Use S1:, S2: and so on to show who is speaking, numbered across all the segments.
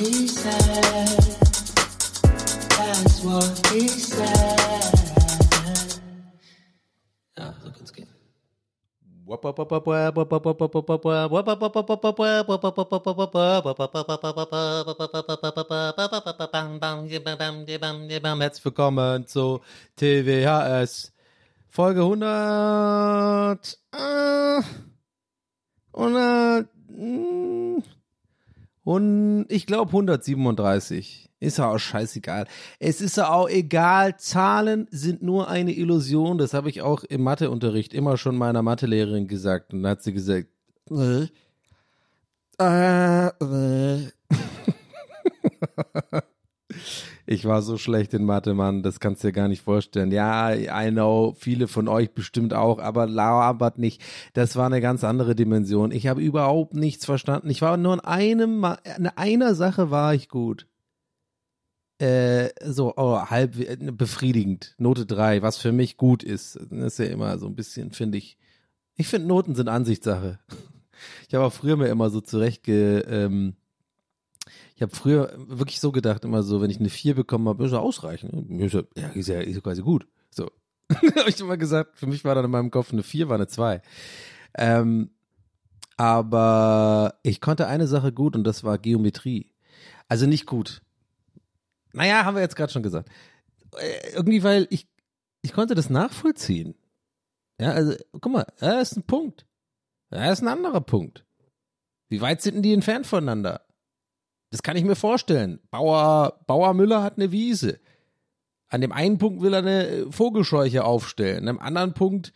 S1: Ja, so kann's gehen.
S2: Herzlich willkommen zu TWHS Folge 100 äh, 100 mm, und ich glaube 137. Ist ja auch scheißegal. Es ist ja auch egal. Zahlen sind nur eine Illusion. Das habe ich auch im Matheunterricht immer schon meiner Mathelehrerin gesagt. Und dann hat sie gesagt, äh, äh, äh. Ich war so schlecht in Mathe, Mann, das kannst du dir gar nicht vorstellen. Ja, I know, viele von euch bestimmt auch, aber labert nicht. Das war eine ganz andere Dimension. Ich habe überhaupt nichts verstanden. Ich war nur in einem, in einer Sache war ich gut. Äh, so, oh, halb befriedigend. Note 3, was für mich gut ist. Das ist ja immer so ein bisschen, finde ich. Ich finde, Noten sind Ansichtssache. Ich habe auch früher mir immer so zurecht ge, ähm, ich habe früher wirklich so gedacht, immer so, wenn ich eine 4 bekommen habe, ist ja ausreichend. ne? Ist ja, ist ja, ist ja quasi gut. So. habe ich immer gesagt, für mich war dann in meinem Kopf eine 4, war eine 2. Ähm, aber ich konnte eine Sache gut und das war Geometrie. Also nicht gut. Naja, haben wir jetzt gerade schon gesagt. Äh, Irgendwie, weil ich, ich konnte das nachvollziehen. Ja, also, guck mal, da ist ein Punkt. Da ist ein anderer Punkt. Wie weit sind denn die entfernt voneinander? Das kann ich mir vorstellen. Bauer, Bauer Müller hat eine Wiese. An dem einen Punkt will er eine Vogelscheuche aufstellen. An dem anderen Punkt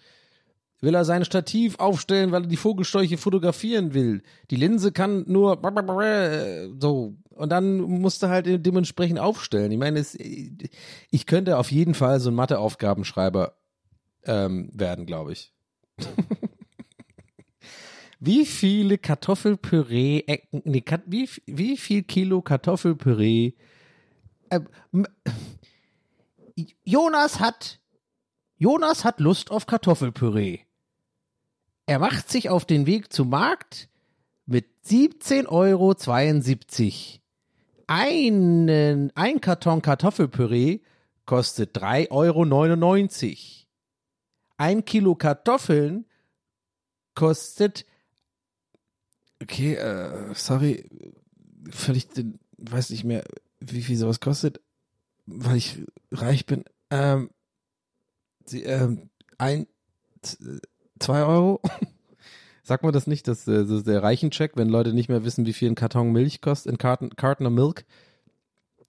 S2: will er sein Stativ aufstellen, weil er die Vogelscheuche fotografieren will. Die Linse kann nur so. Und dann musst du halt dementsprechend aufstellen. Ich meine, es, ich könnte auf jeden Fall so ein Matheaufgabenschreiber ähm, werden, glaube ich. Wie viele Kartoffelpüree, äh, nee, wie, wie viel Kilo Kartoffelpüree? Äh, Jonas hat, Jonas hat Lust auf Kartoffelpüree. Er macht sich auf den Weg zum Markt mit 17,72 Euro. Einen, ein Karton Kartoffelpüree kostet 3,99 Euro. Ein Kilo Kartoffeln kostet Okay, äh, sorry, völlig, den- weiß nicht mehr, wie viel sowas kostet, weil ich reich bin. Ähm, sie, ähm, ein, zwei Euro? Sagt man das nicht, dass äh, das ist der Reichencheck, wenn Leute nicht mehr wissen, wie viel ein Karton Milch kostet, ein Carton, Carton of Milk?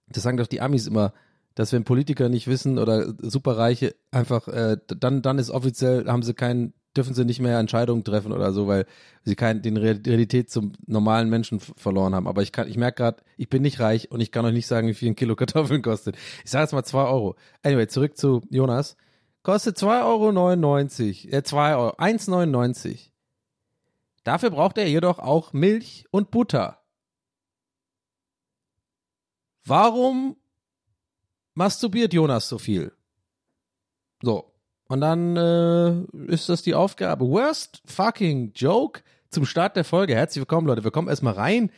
S2: Das sagen doch die Amis immer, dass wenn Politiker nicht wissen oder Superreiche einfach, äh, dann, dann ist offiziell, haben sie keinen, dürfen sie nicht mehr Entscheidungen treffen oder so, weil sie kein, den Re- Realität zum normalen Menschen verloren haben. Aber ich kann, ich merke gerade, ich bin nicht reich und ich kann euch nicht sagen, wie viel ein Kilo Kartoffeln kostet. Ich sage jetzt mal zwei Euro. Anyway, zurück zu Jonas. Kostet 2,99 Euro, äh, 2 Euro, 1,99. Dafür braucht er jedoch auch Milch und Butter. Warum masturbiert Jonas so viel? So. Und dann äh, ist das die Aufgabe. Worst fucking joke zum Start der Folge. Herzlich willkommen, Leute. Wir kommen erstmal rein.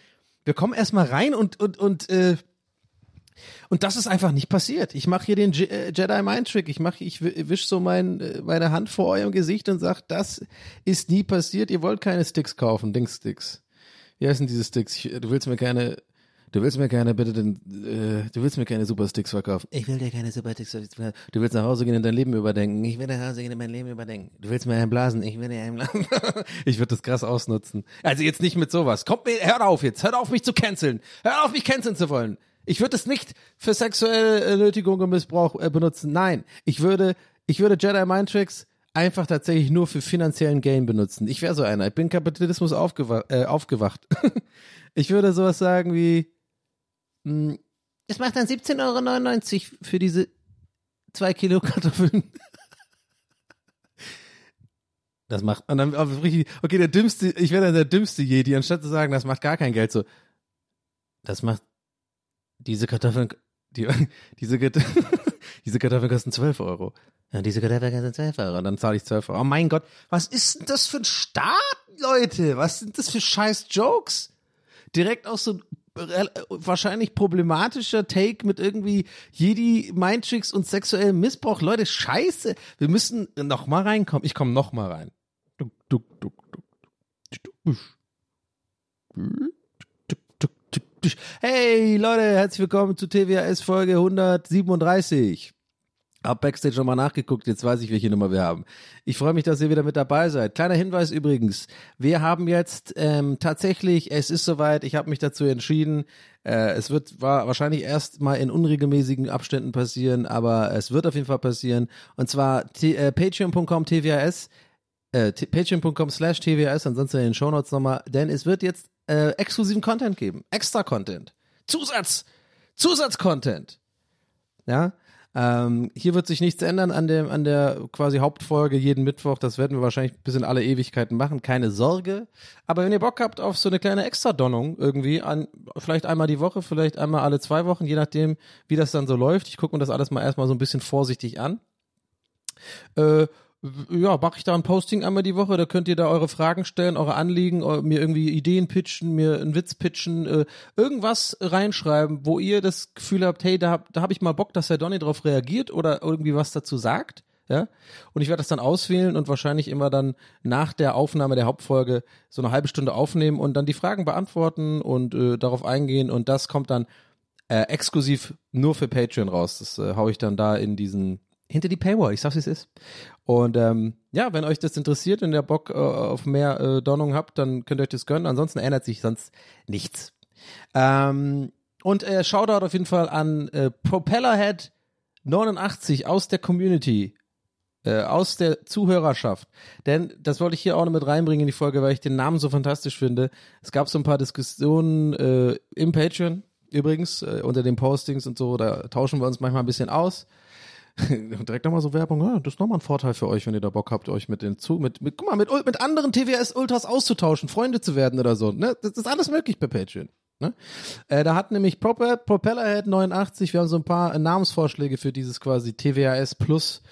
S2: Wir kommen erstmal rein und, und, und, äh, und das ist einfach nicht passiert. Ich mache hier den äh, Jedi Mind Trick. Ich mache, ich wi- wisch so mein, äh, meine Hand vor eurem Gesicht und sag, das ist nie passiert. Ihr wollt keine Sticks kaufen, Dingssticks. Wie heißen diese Sticks? Ich, du willst mir keine, du willst mir keine bitte den, äh, du willst mir keine Supersticks verkaufen. Ich will dir keine Supersticks verkaufen. Du willst nach Hause gehen und dein Leben überdenken. Ich will nach Hause gehen und mein Leben überdenken. Du willst mir einen blasen. Ich will dir einen blasen. ich würde das krass ausnutzen. Also jetzt nicht mit sowas. Kommt mir, hört auf jetzt. Hört auf mich zu canceln. Hört auf mich canceln zu wollen. Ich würde es nicht für sexuelle äh, Nötigung und Missbrauch äh, benutzen. Nein, ich würde, ich würde Jedi Mind Tricks einfach tatsächlich nur für finanziellen Gain benutzen. Ich wäre so einer. Ich bin Kapitalismus aufgewa äh, aufgewacht. ich würde sowas sagen wie, es macht dann 17,99 Euro für diese zwei Kilo Kartoffeln. Das macht, und dann richtig, okay, der dümmste, ich wäre dann der dümmste Jedi, anstatt zu sagen, das macht gar kein Geld, so, das macht, diese Kartoffeln, die, diese, Kart- diese Kartoffeln kosten 12 Euro. Ja, diese Kartoffeln kosten 12 Euro. Und dann zahle ich 12 Euro. Oh mein Gott, was ist denn das für ein Staat, Leute? Was sind das für scheiß Jokes? Direkt auch so wahrscheinlich problematischer Take mit irgendwie Jedi, Mindtricks und sexuellem Missbrauch. Leute, scheiße. Wir müssen noch mal reinkommen. Ich komme noch mal rein. Hey Leute, herzlich willkommen zu TWAS Folge 137. Hab Backstage nochmal nachgeguckt, jetzt weiß ich, welche Nummer wir haben. Ich freue mich, dass ihr wieder mit dabei seid. Kleiner Hinweis übrigens, wir haben jetzt ähm, tatsächlich, es ist soweit, ich habe mich dazu entschieden, äh, es wird war wahrscheinlich erst mal in unregelmäßigen Abständen passieren, aber es wird auf jeden Fall passieren. Und zwar äh, patreon.com TWAS, äh, patreon.com slash TWAS, ansonsten in den Shownotes nochmal, denn es wird jetzt äh, exklusiven Content geben, extra Content, Zusatz, Zusatzcontent. Ja, ähm, hier wird sich nichts ändern an dem, an der quasi Hauptfolge jeden Mittwoch. Das werden wir wahrscheinlich bis in alle Ewigkeiten machen. Keine Sorge. Aber wenn ihr Bock habt auf so eine kleine Extra-Donnung irgendwie, an, vielleicht einmal die Woche, vielleicht einmal alle zwei Wochen, je nachdem, wie das dann so läuft. Ich gucke mir das alles mal erstmal so ein bisschen vorsichtig an. Äh, ja, mache ich da ein Posting einmal die Woche, da könnt ihr da eure Fragen stellen, eure Anliegen, mir irgendwie Ideen pitchen, mir einen Witz pitchen, äh, irgendwas reinschreiben, wo ihr das Gefühl habt, hey, da, hab- da habe ich mal Bock, dass der Donny drauf reagiert oder irgendwie was dazu sagt. Ja, und ich werde das dann auswählen und wahrscheinlich immer dann nach der Aufnahme der Hauptfolge so eine halbe Stunde aufnehmen und dann die Fragen beantworten und äh, darauf eingehen und das kommt dann äh, exklusiv nur für Patreon raus. Das äh, hau ich dann da in diesen hinter die Paywall. Ich sag's wie es ist. Und ähm, ja, wenn euch das interessiert und ihr Bock äh, auf mehr äh, Donnung habt, dann könnt ihr euch das gönnen. Ansonsten ändert sich sonst nichts. Ähm, und äh, Shoutout auf jeden Fall an äh, Propellerhead 89 aus der Community äh, aus der Zuhörerschaft. Denn das wollte ich hier auch noch mit reinbringen in die Folge, weil ich den Namen so fantastisch finde. Es gab so ein paar Diskussionen äh, im Patreon übrigens, äh, unter den Postings und so, da tauschen wir uns manchmal ein bisschen aus. Direkt nochmal so Werbung, ja, das ist nochmal ein Vorteil für euch, wenn ihr da Bock habt, euch mit den zu, mit, mit, guck mal, mit, mit anderen TWS-Ultras auszutauschen, Freunde zu werden oder so. Ne? Das ist alles möglich bei Patreon. Ne? Äh, da hat nämlich Proper, Propellerhead 89, wir haben so ein paar äh, Namensvorschläge für dieses quasi TWAS Plus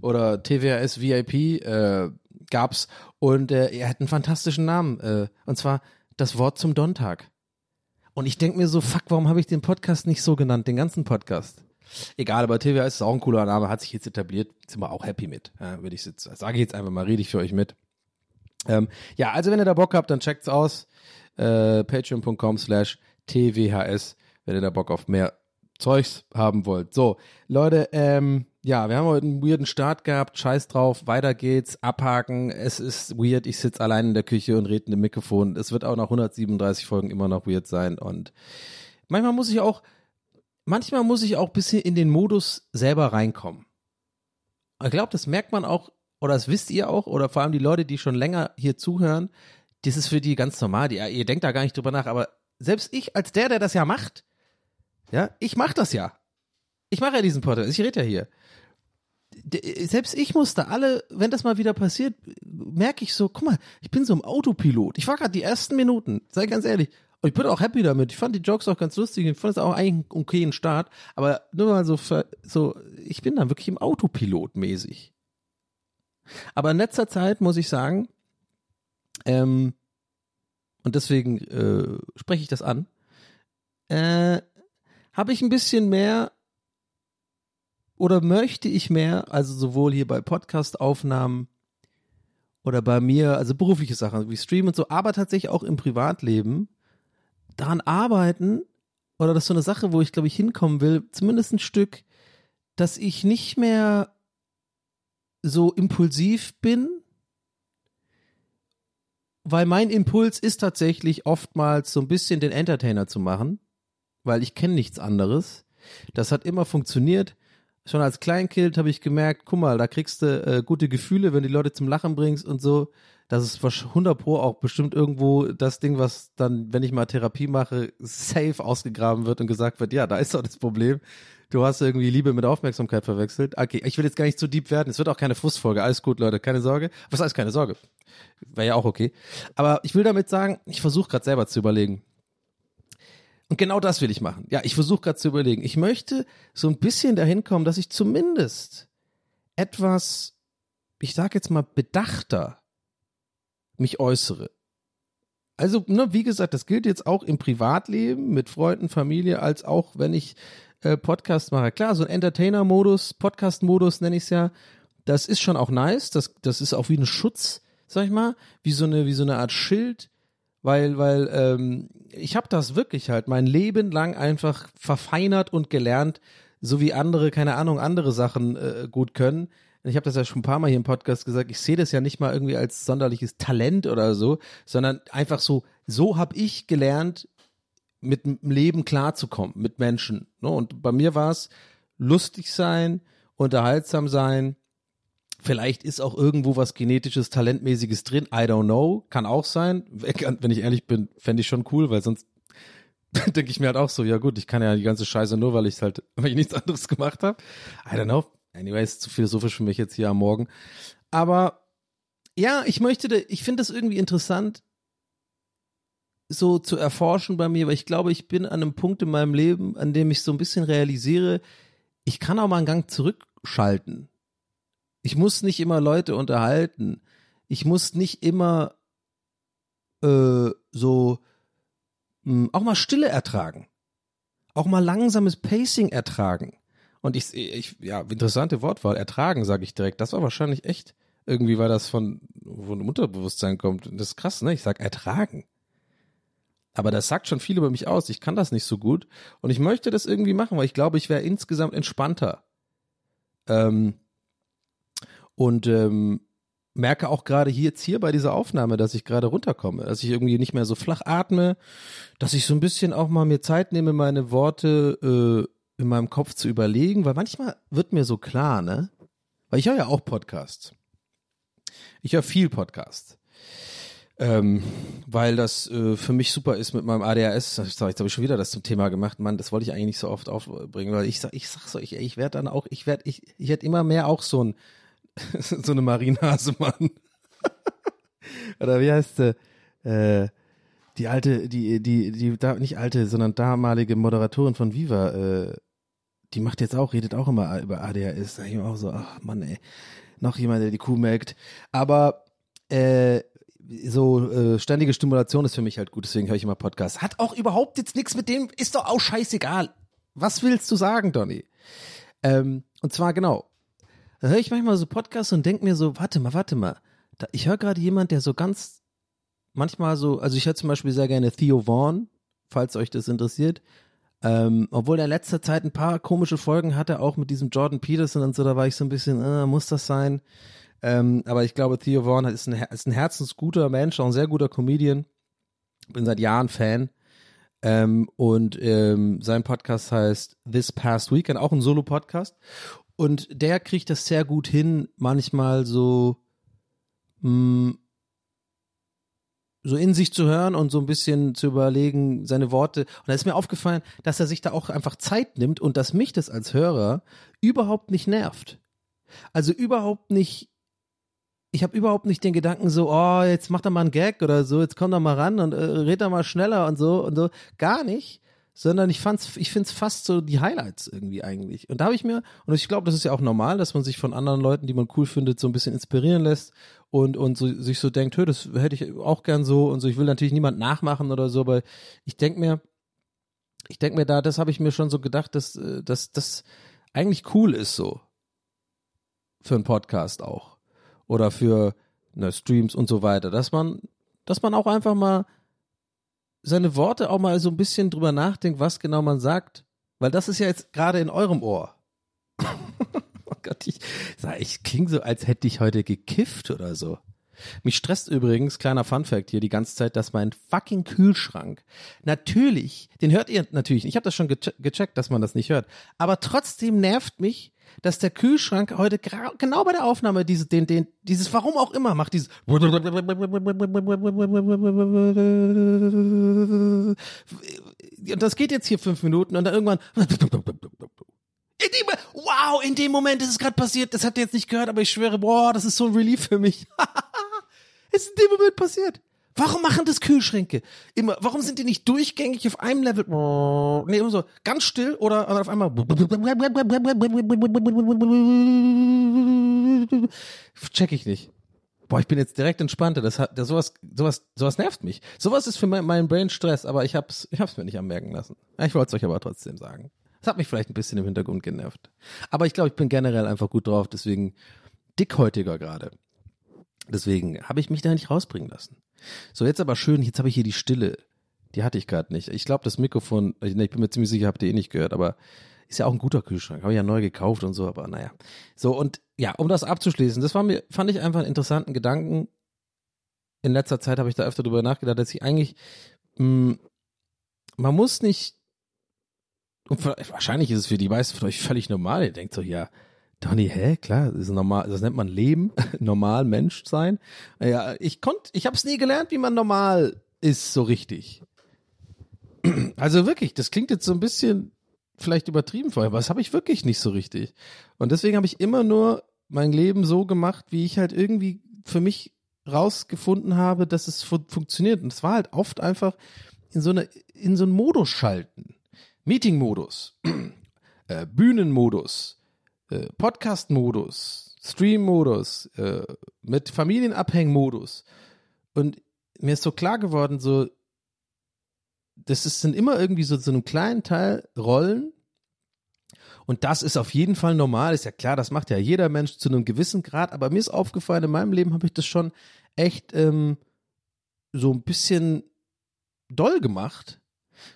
S2: oder TWAS VIP äh, gab's und äh, er hat einen fantastischen Namen äh, und zwar das Wort zum Donntag. Und ich denk mir so, fuck, warum habe ich den Podcast nicht so genannt, den ganzen Podcast? Egal, aber TWAS ist auch ein cooler Name, hat sich jetzt etabliert, sind wir auch happy mit. Ja, würde ich jetzt, sage ich jetzt einfach mal, rede ich für euch mit. Ähm, ja, also wenn ihr da Bock habt, dann checkt's aus. Äh, Patreon.com slash TWHS, wenn ihr da Bock auf mehr Zeugs haben wollt. So, Leute, ähm, ja, wir haben heute einen weirden Start gehabt, scheiß drauf, weiter geht's, abhaken, es ist weird, ich sitze allein in der Küche und rede in dem Mikrofon. Es wird auch nach 137 Folgen immer noch weird sein und manchmal muss ich auch, manchmal muss ich auch ein bisschen in den Modus selber reinkommen. Ich glaube, das merkt man auch, oder das wisst ihr auch, oder vor allem die Leute, die schon länger hier zuhören, das ist für die ganz normal. Die, ihr denkt da gar nicht drüber nach, aber selbst ich, als der, der das ja macht, ja, ich mach das ja. Ich mache ja diesen Podcast, ich rede ja hier. Selbst ich musste alle, wenn das mal wieder passiert, merke ich so, guck mal, ich bin so im Autopilot. Ich war gerade die ersten Minuten, sei ganz ehrlich. Ich bin auch happy damit. Ich fand die Jokes auch ganz lustig. Ich fand es auch eigentlich einen okayen Start. Aber nur mal so, ver- so, ich bin dann wirklich im Autopilot mäßig. Aber in letzter Zeit muss ich sagen, ähm, und deswegen äh, spreche ich das an, äh, habe ich ein bisschen mehr oder möchte ich mehr, also sowohl hier bei Podcast-Aufnahmen oder bei mir, also berufliche Sachen wie Stream und so, aber tatsächlich auch im Privatleben daran arbeiten, oder das ist so eine Sache, wo ich glaube ich hinkommen will, zumindest ein Stück, dass ich nicht mehr so impulsiv bin, weil mein Impuls ist tatsächlich oftmals so ein bisschen den Entertainer zu machen, weil ich kenne nichts anderes. Das hat immer funktioniert. Schon als Kleinkind habe ich gemerkt, guck mal, da kriegst du äh, gute Gefühle, wenn die Leute zum Lachen bringst und so. Das ist 100 pro auch bestimmt irgendwo das Ding, was dann, wenn ich mal Therapie mache, safe ausgegraben wird und gesagt wird, ja, da ist doch das Problem. Du hast irgendwie Liebe mit Aufmerksamkeit verwechselt. Okay, ich will jetzt gar nicht zu deep werden. Es wird auch keine Frustfolge. Alles gut, Leute, keine Sorge. Was heißt keine Sorge? Wäre ja auch okay. Aber ich will damit sagen, ich versuche gerade selber zu überlegen. Und genau das will ich machen. Ja, ich versuche gerade zu überlegen. Ich möchte so ein bisschen dahin kommen, dass ich zumindest etwas, ich sag jetzt mal, bedachter mich äußere. Also, ne, wie gesagt, das gilt jetzt auch im Privatleben mit Freunden, Familie, als auch wenn ich äh, Podcast mache. Klar, so ein Entertainer-Modus, Podcast-Modus nenne ich es ja, das ist schon auch nice. Das, das ist auch wie ein Schutz, sag ich mal, wie so eine, wie so eine Art Schild, weil, weil ähm, ich habe das wirklich halt mein Leben lang einfach verfeinert und gelernt, so wie andere, keine Ahnung, andere Sachen äh, gut können. Ich habe das ja schon ein paar Mal hier im Podcast gesagt, ich sehe das ja nicht mal irgendwie als sonderliches Talent oder so, sondern einfach so, so habe ich gelernt, mit dem Leben klarzukommen, mit Menschen. Ne? Und bei mir war es lustig sein, unterhaltsam sein. Vielleicht ist auch irgendwo was genetisches, talentmäßiges drin. I don't know. Kann auch sein. Wenn ich ehrlich bin, fände ich schon cool, weil sonst denke ich mir halt auch so, ja gut, ich kann ja die ganze Scheiße nur, weil ich halt, weil ich nichts anderes gemacht habe. I don't know. Anyways, zu philosophisch für mich jetzt hier am Morgen. Aber ja, ich möchte, ich finde das irgendwie interessant, so zu erforschen bei mir, weil ich glaube, ich bin an einem Punkt in meinem Leben, an dem ich so ein bisschen realisiere, ich kann auch mal einen Gang zurückschalten. Ich muss nicht immer Leute unterhalten. Ich muss nicht immer äh, so mh, hm, auch mal Stille ertragen. Auch mal langsames Pacing ertragen. Und ich, ich ja, interessante Wortwahl, ertragen, sage ich direkt. Das war wahrscheinlich echt, irgendwie, weil das von, von Unterbewusstsein kommt. Das ist krass, ne? Ich sag ertragen. Aber das sagt schon viel über mich aus. Ich kann das nicht so gut. Und ich möchte das irgendwie machen, weil ich glaube, ich wäre insgesamt entspannter. Ähm, und ähm, merke auch gerade hier jetzt hier bei dieser Aufnahme, dass ich gerade runterkomme, dass ich irgendwie nicht mehr so flach atme, dass ich so ein bisschen auch mal mir Zeit nehme, meine Worte äh, in meinem Kopf zu überlegen, weil manchmal wird mir so klar, ne? Weil ich höre ja auch Podcasts. Ich höre viel Podcasts ähm, weil das äh, für mich super ist mit meinem ADHS. Jetzt habe ich schon wieder das zum Thema gemacht. Mann, das wollte ich eigentlich nicht so oft aufbringen, weil ich sag, ich sag so, ich, ich werde dann auch, ich werde, ich, ich werde immer mehr auch so ein so eine Marienhase, Mann. Oder wie heißt sie? Äh, die alte, die, die, die, da, nicht alte, sondern damalige Moderatorin von Viva, äh, die macht jetzt auch, redet auch immer über ADHS. Da ich mir auch so, ach Mann, ey, noch jemand, der die Kuh melkt. Aber äh, so äh, ständige Stimulation ist für mich halt gut, deswegen höre ich immer Podcasts. Hat auch überhaupt jetzt nichts mit dem, ist doch auch scheißegal. Was willst du sagen, Donny? Ähm, und zwar genau, da höre ich manchmal so Podcasts und denke mir so, warte mal, warte mal. Da, ich höre gerade jemand, der so ganz manchmal so, also ich höre zum Beispiel sehr gerne Theo Vaughn, falls euch das interessiert. Ähm, obwohl er in letzter Zeit ein paar komische Folgen hatte, auch mit diesem Jordan Peterson und so, da war ich so ein bisschen, äh, muss das sein? Ähm, aber ich glaube, Theo Vaughn ist ein, ist ein herzensguter Mensch, auch ein sehr guter Comedian. Bin seit Jahren Fan. Ähm, und ähm, sein Podcast heißt This Past Weekend, auch ein Solo-Podcast. Und der kriegt das sehr gut hin, manchmal so, mh, mm, so in sich zu hören und so ein bisschen zu überlegen, seine Worte. Und da ist mir aufgefallen, dass er sich da auch einfach Zeit nimmt und dass mich das als Hörer überhaupt nicht nervt. Also überhaupt nicht ich habe überhaupt nicht den Gedanken so, oh, jetzt mach da mal einen Gag oder so, jetzt komm da mal ran und äh, red da mal schneller und so und so. Gar nicht. Sondern ich fand's, ich find's fast so die Highlights irgendwie eigentlich. Und da habe ich mir, und ich glaube, das ist ja auch normal, dass man sich von anderen Leuten, die man cool findet, so ein bisschen inspirieren lässt und, und so, sich so denkt, hör, das hätte ich auch gern so und so. Ich will natürlich niemand nachmachen oder so, aber ich denk mir, ich denk mir da, das habe ich mir schon so gedacht, dass, äh, dass das eigentlich cool ist so. Für einen Podcast auch. Oder für ne, Streams und so weiter. Dass man, dass man auch einfach mal seine Worte auch mal so ein bisschen drüber nachdenkt, was genau man sagt. Weil das ist ja jetzt gerade in eurem Ohr. oh Gott, ich, ich klinge so, als hätte ich heute gekifft oder so. Mich stresst übrigens, kleiner Funfact hier die ganze Zeit, dass mein fucking Kühlschrank, natürlich, den hört ihr natürlich ich habe das schon geche gecheckt, dass man das nicht hört, aber trotzdem nervt mich, dass der Kühlschrank heute genau bei der Aufnahme diese, den, den, dieses, warum auch immer, macht dieses und das geht jetzt hier fünf Minuten und dann irgendwann dem, wow, in dem Moment ist es gerade passiert, das habt ihr jetzt nicht gehört, aber ich schwöre, boah, das ist so ein Relief für mich. ist in dem Moment passiert. Warum machen das Kühlschränke? Immer, warum sind die nicht durchgängig auf einem Level? Nee, immer so ganz still oder auf einmal. Check ich nicht. Boah, ich bin jetzt direkt entspannter. Das hat, das, sowas, sowas, sowas nervt mich. Sowas ist für mein, mein Brain Stress, aber ich hab's, ich hab's mir nicht anmerken lassen. Ich wollte es euch aber trotzdem sagen. Das hat mich vielleicht ein bisschen im Hintergrund genervt. Aber ich glaube, ich bin generell einfach gut drauf, deswegen dickhäutiger gerade. Deswegen habe ich mich da nicht rausbringen lassen. So, jetzt aber schön, jetzt habe ich hier die Stille. Die hatte ich gerade nicht. Ich glaube, das Mikrofon, ich bin mir ziemlich sicher, habt ihr eh nicht gehört, aber ist ja auch ein guter Kühlschrank. Habe ich ja neu gekauft und so, aber naja. So, und ja, um das abzuschließen, das war mir, fand ich einfach einen interessanten Gedanken. In letzter Zeit habe ich da öfter drüber nachgedacht, dass ich eigentlich, mh, man muss nicht, und wahrscheinlich ist es für die meisten von euch völlig normal. Ihr denkt so, ja, Donny, hä, klar, das ist normal, das nennt man Leben, normal Mensch sein. Ja, ich konnte, ich habe es nie gelernt, wie man normal ist, so richtig. Also wirklich, das klingt jetzt so ein bisschen vielleicht übertrieben vorher, aber das habe ich wirklich nicht so richtig. Und deswegen habe ich immer nur mein Leben so gemacht, wie ich halt irgendwie für mich rausgefunden habe, dass es fu funktioniert. Und es war halt oft einfach in so eine, in so einen Modus schalten. Meeting-Modus, äh, Bühnenmodus, äh, Podcast-Modus, Stream-Modus, äh, mit Familienabhäng-Modus. Und mir ist so klar geworden, so, das ist, sind immer irgendwie so, so einem kleinen Teil Rollen. Und das ist auf jeden Fall normal, ist ja klar, das macht ja jeder Mensch zu einem gewissen Grad, aber mir ist aufgefallen, in meinem Leben habe ich das schon echt ähm, so ein bisschen doll gemacht,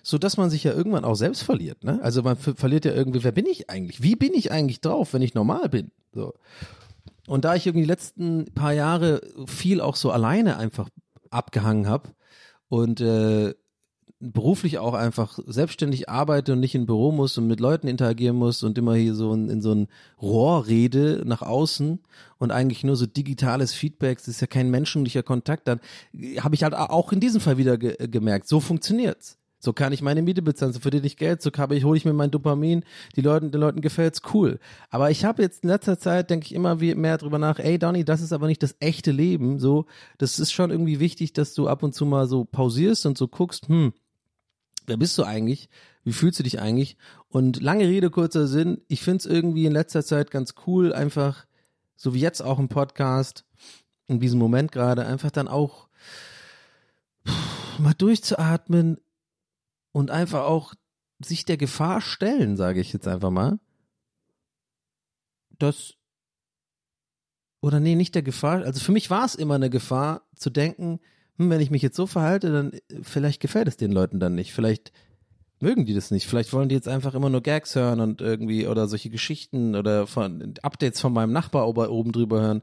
S2: so dass man sich ja irgendwann auch selbst verliert. Ne? Also man verliert ja irgendwie, wer bin ich eigentlich? Wie bin ich eigentlich drauf, wenn ich normal bin? So. Und da ich irgendwie die letzten paar Jahre viel auch so alleine einfach abgehangen habe und äh, beruflich auch einfach selbstständig arbeite und nicht in Büro muss und mit Leuten interagieren muss und immer hier so in, in so ein Rohr rede nach außen und eigentlich nur so digitales Feedback, das ist ja kein menschlicher Kontakt, dann habe ich halt auch in diesem Fall wieder ge gemerkt, so funktioniert's. So kann ich meine Miete bezahlen, so verdiene ich Geld, so habe ich, hole ich mir mein Dopamin, die Leuten, den Leuten gefällt's cool. Aber ich habe jetzt in letzter Zeit, denke ich immer mehr drüber nach, ey Donny, das ist aber nicht das echte Leben. So, das ist schon irgendwie wichtig, dass du ab und zu mal so pausierst und so guckst, hm, wer bist du eigentlich? Wie fühlst du dich eigentlich? Und lange Rede, kurzer Sinn, ich find's irgendwie in letzter Zeit ganz cool, einfach, so wie jetzt auch im Podcast, in diesem Moment gerade, einfach dann auch mal durchzuatmen, und einfach auch sich der Gefahr stellen, sage ich jetzt einfach mal, dass oder nee, nicht der Gefahr, also für mich war es immer eine Gefahr zu denken, hm, wenn ich mich jetzt so verhalte, dann äh, vielleicht gefällt es den Leuten dann nicht, vielleicht mögen die das nicht, vielleicht wollen die jetzt einfach immer nur Gags hören und irgendwie oder solche Geschichten oder von Updates von meinem Nachbar oben drüber hören.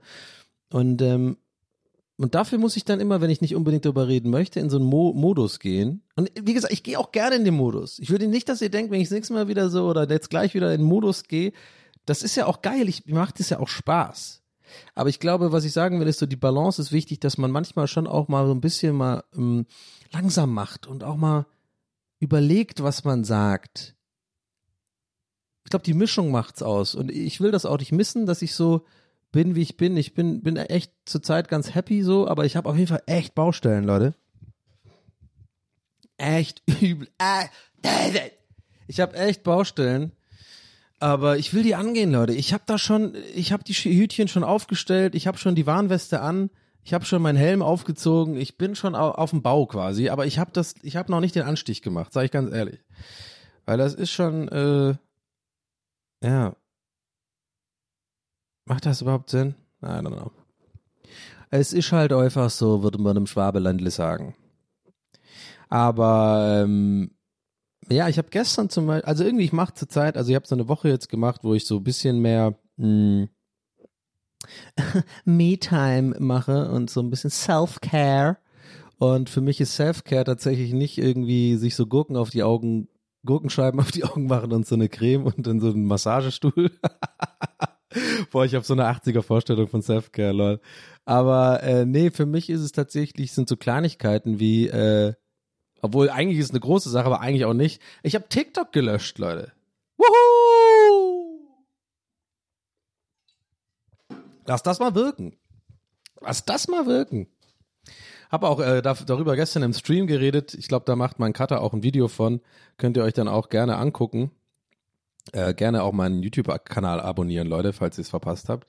S2: Und ähm, und dafür muss ich dann immer, wenn ich nicht unbedingt darüber reden möchte, in so einen Mo Modus gehen. Und wie gesagt, ich gehe auch gerne in den Modus. Ich würde nicht, dass ihr denkt, wenn ich das nächste Mal wieder so oder jetzt gleich wieder in den Modus gehe, das ist ja auch geil. Ich, macht das ja auch Spaß. Aber ich glaube, was ich sagen will, ist so, die Balance ist wichtig, dass man manchmal schon auch mal so ein bisschen mal ähm, langsam macht und auch mal überlegt, was man sagt. Ich glaube, die Mischung macht's aus. Und ich will das auch nicht missen, dass ich so bin, wie ich bin. Ich bin, bin echt zurzeit ganz happy so, aber ich habe auf jeden Fall echt Baustellen, Leute. Echt übel. Äh, Ich habe echt Baustellen. Aber ich will die angehen, Leute. Ich habe da schon, ich habe die Hütchen schon aufgestellt, ich habe schon die Warnweste an, ich habe schon meinen Helm aufgezogen, ich bin schon au- auf dem Bau quasi, aber ich habe das, ich habe noch nicht den Anstich gemacht, sage ich ganz ehrlich. Weil das ist schon, äh, ja. Macht das überhaupt Sinn? I don't know. Es ist halt einfach so, würde man im Schwabeländle sagen. Aber ähm, ja, ich habe gestern zum Beispiel, also irgendwie, ich mache zur Zeit, also ich habe so eine Woche jetzt gemacht, wo ich so ein bisschen mehr mh, Me-Time mache und so ein bisschen Self-Care. Und für mich ist Self-Care tatsächlich nicht irgendwie sich so Gurken auf die Augen, Gurkenscheiben auf die Augen machen und so eine Creme und dann so einen Massagestuhl. Boah, ich habe so eine 80er Vorstellung von Self-Care, lol. Aber äh, nee, für mich ist es tatsächlich, sind so Kleinigkeiten wie, äh, obwohl eigentlich ist es eine große Sache, aber eigentlich auch nicht. Ich habe TikTok gelöscht, Leute. Woohoo! Lass das mal wirken. Lass das mal wirken. Hab auch äh, da, darüber gestern im Stream geredet. Ich glaube, da macht mein Cutter auch ein Video von. Könnt ihr euch dann auch gerne angucken. Äh, gerne auch meinen YouTube-Kanal abonnieren, Leute, falls ihr es verpasst habt.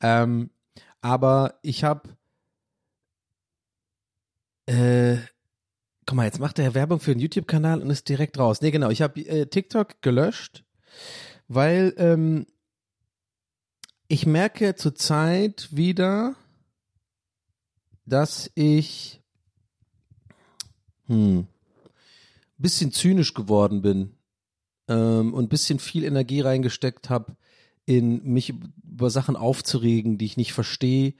S2: Ähm, aber ich habe äh, guck mal, jetzt macht er Werbung für den YouTube-Kanal und ist direkt raus. Nee, genau, ich habe äh, TikTok gelöscht, weil ähm, ich merke zurzeit wieder, dass ich hm, bisschen zynisch geworden bin ähm, und bisschen viel Energie reingesteckt habe, in mich über Sachen aufzuregen, die ich nicht verstehe,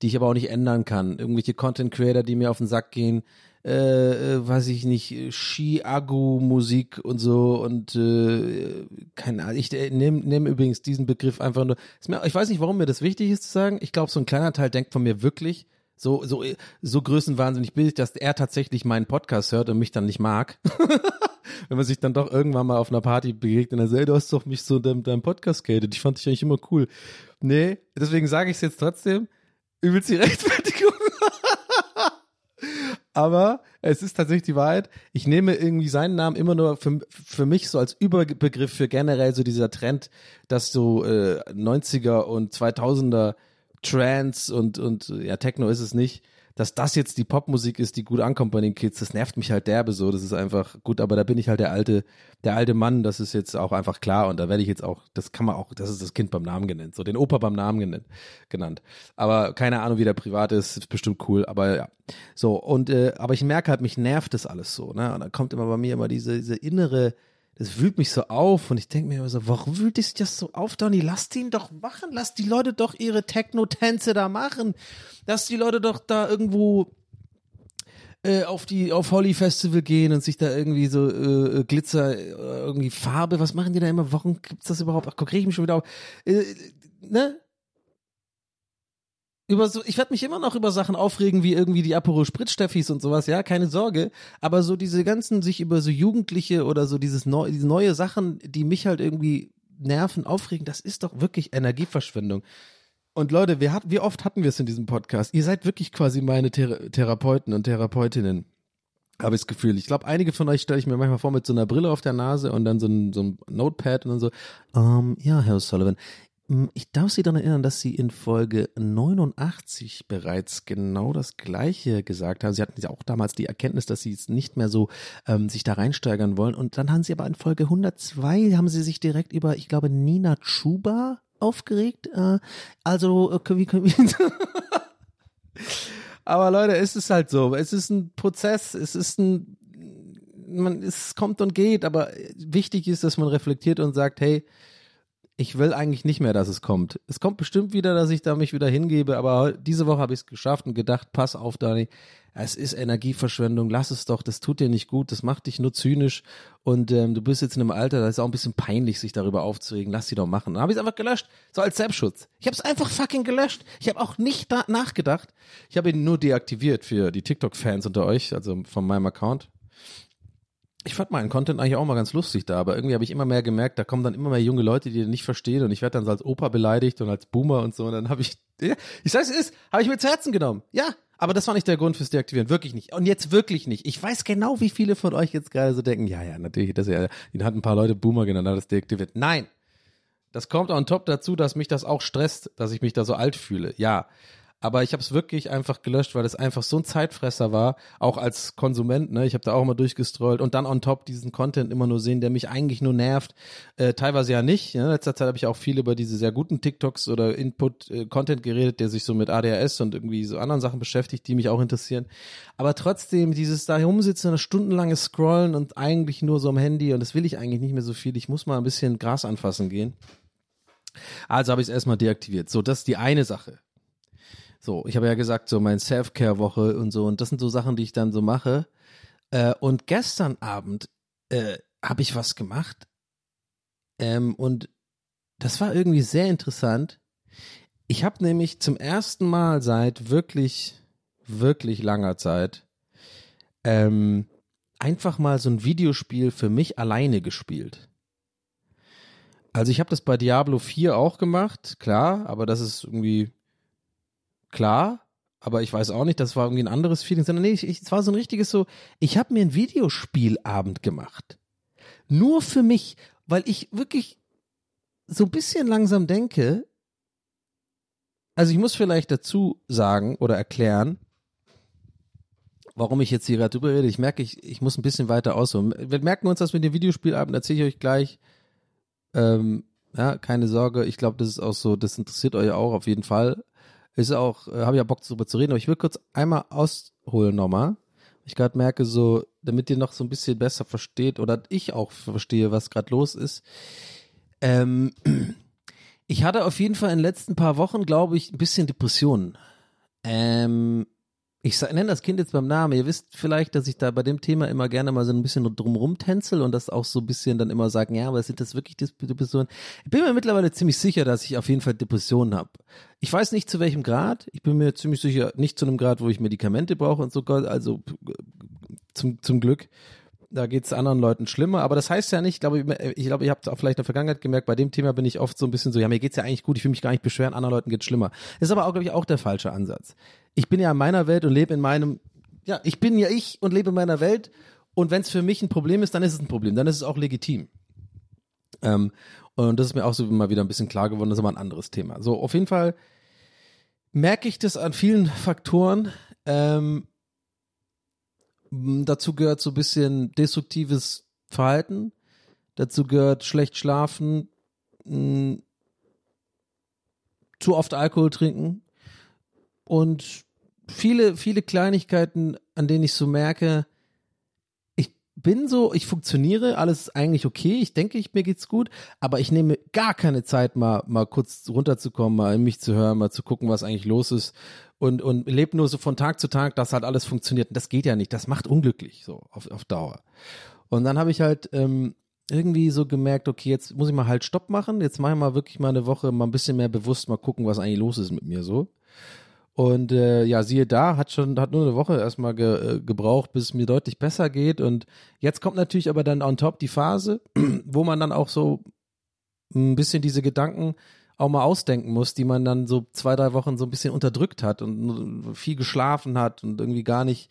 S2: die ich aber auch nicht ändern kann. Irgendwelche Content Creator, die mir auf den Sack gehen, äh, äh, weiß ich nicht, Ski-Agu-Musik und so und äh, keine Ahnung. Ich äh, nehme nehm übrigens diesen Begriff einfach nur. Mir, ich weiß nicht, warum mir das wichtig ist zu sagen. Ich glaube, so ein kleiner Teil denkt von mir wirklich so so so größenwahnsinnig billig, dass er tatsächlich meinen Podcast hört und mich dann nicht mag. Wenn man sich dann doch irgendwann mal auf einer Party begegnet und dann sagt, ey, du hast doch mich so in deinem, deinem Podcast gehatet. Ich fand dich eigentlich immer cool. Nee, deswegen sage ich es jetzt trotzdem. Übelst die Rechtfertigung. Aber es ist tatsächlich die Wahrheit. Ich nehme irgendwie seinen Namen immer nur für, für mich so als Überbegriff für generell so dieser Trend, dass so äh, 90er und 2000er Trance und, und ja, Techno ist es nicht, dass das jetzt die Popmusik ist, die gut ankommt bei den Kids, das nervt mich halt derbe so. Das ist einfach gut, aber da bin ich halt der alte, der alte Mann, das ist jetzt auch einfach klar und da werde ich jetzt auch, das kann man auch, das ist das Kind beim Namen genannt, so den Opa beim Namen genannt, genannt. Aber keine Ahnung, wie der privat ist, ist bestimmt cool, aber ja. So, und äh, aber ich merke halt, mich nervt das alles so, ne? Und dann kommt immer bei mir immer diese, diese innere, das wühlt mich so auf und ich denke mir immer so, warum wühlt dich das so auf, Donny? Lass ihn doch machen, lass die Leute doch ihre Techno-Tänze da machen. Lass die Leute doch da irgendwo äh, auf die auf Holly Festival gehen und sich da irgendwie so äh, Glitzer, äh, irgendwie Farbe, was machen die da immer? Warum gibt's das überhaupt? Ach, guck, reg ich mich schon wieder auf. Äh, ne? Über so, ich werde mich immer noch über Sachen aufregen, wie irgendwie die Aperol Spritz-Steffis und sowas, ja, keine Sorge. Aber so diese ganzen, sich über so Jugendliche oder so dieses neu, diese neue Sachen, die mich halt irgendwie nerven, aufregen, das ist doch wirklich Energieverschwendung. Und Leute, wie, hat, wie oft hatten wir es in diesem Podcast? Ihr seid wirklich quasi meine Thera Therapeuten und Therapeutinnen. Habe ich das Gefühl. Ich glaube, einige von euch stelle ich mir manchmal vor mit so einer Brille auf der Nase und dann so ein, so ein Notepad und dann so, ähm, ja, Herr Sullivan, Ich darf Sie daran erinnern, dass Sie in Folge 89 bereits genau das Gleiche gesagt haben. Sie hatten ja auch damals die Erkenntnis, dass Sie es nicht mehr so ähm, sich da reinsteigern wollen. Und dann haben Sie aber in Folge 102 haben Sie sich direkt über, ich glaube, Nina Chuba aufgeregt. Äh, also, äh, wie können wir aber Leute, es ist halt so. Es ist ein Prozess. Es ist ein, man, es kommt und geht. Aber wichtig ist, dass man reflektiert und sagt, hey, ich will eigentlich nicht mehr, dass es kommt. Es kommt bestimmt wieder, dass ich da mich wieder hingebe, aber diese Woche habe ich es geschafft und gedacht, pass auf, Dani, es ist Energieverschwendung, lass es doch, das tut dir nicht gut, das macht dich nur zynisch und ähm, du bist jetzt in einem Alter, da ist auch ein bisschen peinlich, sich darüber aufzuregen, lass sie doch machen. Dann habe ich es einfach gelöscht, so als Selbstschutz. Ich habe es einfach fucking gelöscht. Ich habe auch nicht da nachgedacht. Ich habe ihn nur deaktiviert für die TikTok-Fans unter euch, also von meinem Account ich fand meinen Content eigentlich auch mal ganz lustig da, aber irgendwie habe ich immer mehr gemerkt, da kommen dann immer mehr junge Leute, die den nicht verstehen und ich werde dann so als Opa beleidigt und als Boomer und so und dann habe ich, ja, ich sag's es ist, habe ich mir zu Herzen genommen. Ja, Aber das war nicht der Grund fürs Deaktivieren, wirklich nicht. Und jetzt wirklich nicht. Ich weiß genau, wie viele von euch jetzt gerade so denken, ja, ja, natürlich, das ja, ihn hat ein paar Leute Boomer genannt, hat das deaktiviert. Nein. Das kommt on top dazu, dass mich das auch stresst, dass ich mich da so alt fühle. Ja. Aber ich habe es wirklich einfach gelöscht, weil es einfach so ein Zeitfresser war, auch als Konsument. Ne? Ich habe da auch immer durchgestrollt und dann on top diesen Content immer nur sehen, der mich eigentlich nur nervt. Äh, teilweise ja nicht. Ne? In letzter Zeit habe ich auch viel über diese sehr guten TikToks oder Input-Content geredet, der sich so mit ADHS und irgendwie so anderen Sachen beschäftigt, die mich auch interessieren. Aber trotzdem, dieses da rumsitzen, das stundenlange Scrollen und eigentlich nur so am Handy und das will ich eigentlich nicht mehr so viel. Ich muss mal ein bisschen Gras anfassen gehen. Also habe ich es erstmal deaktiviert. So, das ist die eine Sache. So, ich habe ja gesagt, so mein Self-Care-Woche und so, und das sind so Sachen, die ich dann so mache. Äh, und gestern Abend äh, habe ich was gemacht. Ähm, und das war irgendwie sehr interessant. Ich habe nämlich zum ersten Mal seit wirklich, wirklich langer Zeit ähm, einfach mal so ein Videospiel für mich alleine gespielt. Also ich habe das bei Diablo 4 auch gemacht, klar, aber das ist irgendwie klar, aber ich weiß auch nicht, das war irgendwie ein anderes Feeling, sondern nee, ich, ich, es war so ein richtiges so, ich habe mir ein Videospielabend gemacht. Nur für mich, weil ich wirklich so ein bisschen langsam denke, also ich muss vielleicht dazu sagen oder erklären, warum ich jetzt hier gerade drüber rede. Ich merke, ich, ich muss ein bisschen weiter ausholen. Wir merken uns das mit dem Videospielabend, erzähle ich euch gleich. Ähm, ja, keine Sorge. Ich glaube, das ist auch so, das interessiert euch auch auf jeden Fall. Ist auch, äh, habe ja Bock darüber zu reden, aber ich will kurz einmal ausholen nochmal. Ich gerade merke so, damit ihr noch so ein bisschen besser versteht oder ich auch verstehe, was gerade los ist. Ähm, ich hatte auf jeden Fall in den letzten paar Wochen, glaube ich, ein bisschen Depressionen. Ähm, ich nenne das Kind jetzt beim Namen. Ihr wisst vielleicht, dass ich da bei dem Thema immer gerne mal so ein bisschen drumrum tänzel und das auch so ein bisschen dann immer sagen, ja, aber sind das wirklich Depressionen? Ich bin mir mittlerweile ziemlich sicher, dass ich auf jeden Fall Depressionen habe. Ich weiß nicht zu welchem Grad. Ich bin mir ziemlich sicher, nicht zu einem Grad, wo ich Medikamente brauche und so, also zum, zum Glück. Da geht es anderen Leuten schlimmer, aber das heißt ja nicht, glaube ich, ich glaube, ihr habt auch vielleicht in der Vergangenheit gemerkt, bei dem Thema bin ich oft so ein bisschen so, ja, mir geht's ja eigentlich gut, ich will mich gar nicht beschweren, anderen Leuten geht's schlimmer. Das ist aber auch, glaube ich, auch der falsche Ansatz. Ich bin ja in meiner Welt und lebe in meinem, ja, ich bin ja ich und lebe in meiner Welt und wenn es für mich ein Problem ist, dann ist es ein Problem, dann ist es auch legitim. Ähm, und das ist mir auch so mal wieder ein bisschen klar geworden, das ist aber ein anderes Thema. So, auf jeden Fall merke ich das an vielen Faktoren. Ähm, dazu gehört so ein bisschen destruktives Verhalten. Dazu gehört schlecht schlafen, mh, zu oft Alkohol trinken und viele, viele Kleinigkeiten, an denen ich so merke, ich bin so, ich funktioniere, alles ist eigentlich okay, ich denke, ich, mir geht's gut, aber ich nehme gar keine Zeit, mal, mal kurz runterzukommen, mal in mich zu hören, mal zu gucken, was eigentlich los ist und, und lebt nur so von Tag zu Tag, dass halt alles funktioniert. Und das geht ja nicht. Das macht unglücklich, so auf, auf Dauer. Und dann habe ich halt ähm, irgendwie so gemerkt, okay, jetzt muss ich mal halt Stopp machen. Jetzt mache ich mal wirklich mal eine Woche mal ein bisschen mehr bewusst mal gucken, was eigentlich los ist mit mir so. Und äh, ja, siehe da, hat schon, hat nur eine Woche erstmal ge, äh, gebraucht, bis es mir deutlich besser geht. Und jetzt kommt natürlich aber dann on top die Phase, wo man dann auch so ein bisschen diese Gedanken auch mal ausdenken muss, die man dann so zwei, drei Wochen so ein bisschen unterdrückt hat und viel geschlafen hat und irgendwie gar nicht,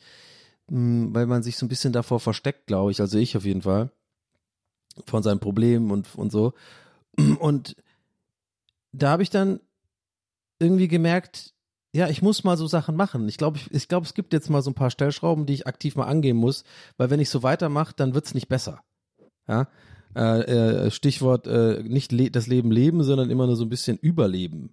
S2: hm, weil man sich so ein bisschen davor versteckt, glaube ich, also ich auf jeden Fall, von seinen Problemen und, und so. Und da habe ich dann irgendwie gemerkt, ja, ich muss mal so Sachen machen. Ich glaube, ich, ich glaube, es gibt jetzt mal so ein paar Stellschrauben, die ich aktiv mal angehen muss, weil wenn ich so weitermache, dann wird's nicht besser. Ja, äh, äh, Stichwort äh, nicht le das Leben leben, sondern immer nur so ein bisschen überleben.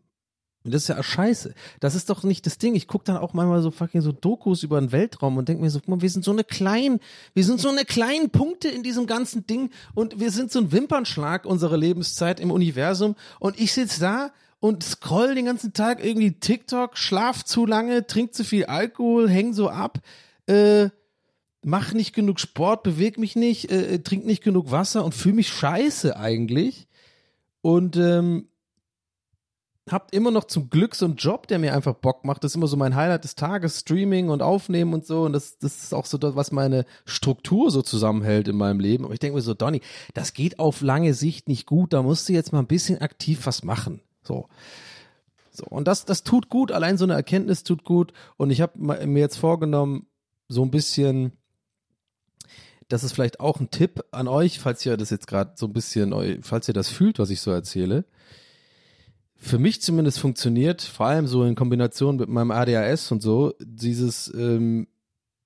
S2: Und das ist ja scheiße. Das ist doch nicht das Ding. Ich gucke dann auch manchmal so fucking so Dokus über den Weltraum und denke mir so, guck mal, wir sind so eine kleinen, wir sind so eine kleinen Punkte in diesem ganzen Ding und wir sind so ein Wimpernschlag unserer Lebenszeit im Universum und ich sitze da und scroll den ganzen Tag irgendwie TikTok, schlaf zu lange, trink zu viel Alkohol, häng so ab, äh, mach nicht genug Sport, beweg mich nicht, äh, äh trink nicht genug Wasser und fühle mich scheiße eigentlich. Und ähm, habt immer noch zum Glück so einen Job, der mir einfach Bock macht. Das ist immer so mein Highlight des Tages, Streaming und Aufnehmen und so. Und das, das ist auch so das, was meine Struktur so zusammenhält in meinem Leben. Aber ich denke mir so, Donny, das geht auf lange Sicht nicht gut. Da musst du jetzt mal ein bisschen aktiv was machen. So. So, und das, das tut gut, allein so eine Erkenntnis tut gut. Und ich habe mir jetzt vorgenommen, so ein bisschen, das ist vielleicht auch ein Tipp an euch, falls ihr das jetzt gerade so ein bisschen, falls ihr das fühlt, was ich so erzähle. Für mich zumindest funktioniert, vor allem so in Kombination mit meinem ADHS und so, dieses, ähm,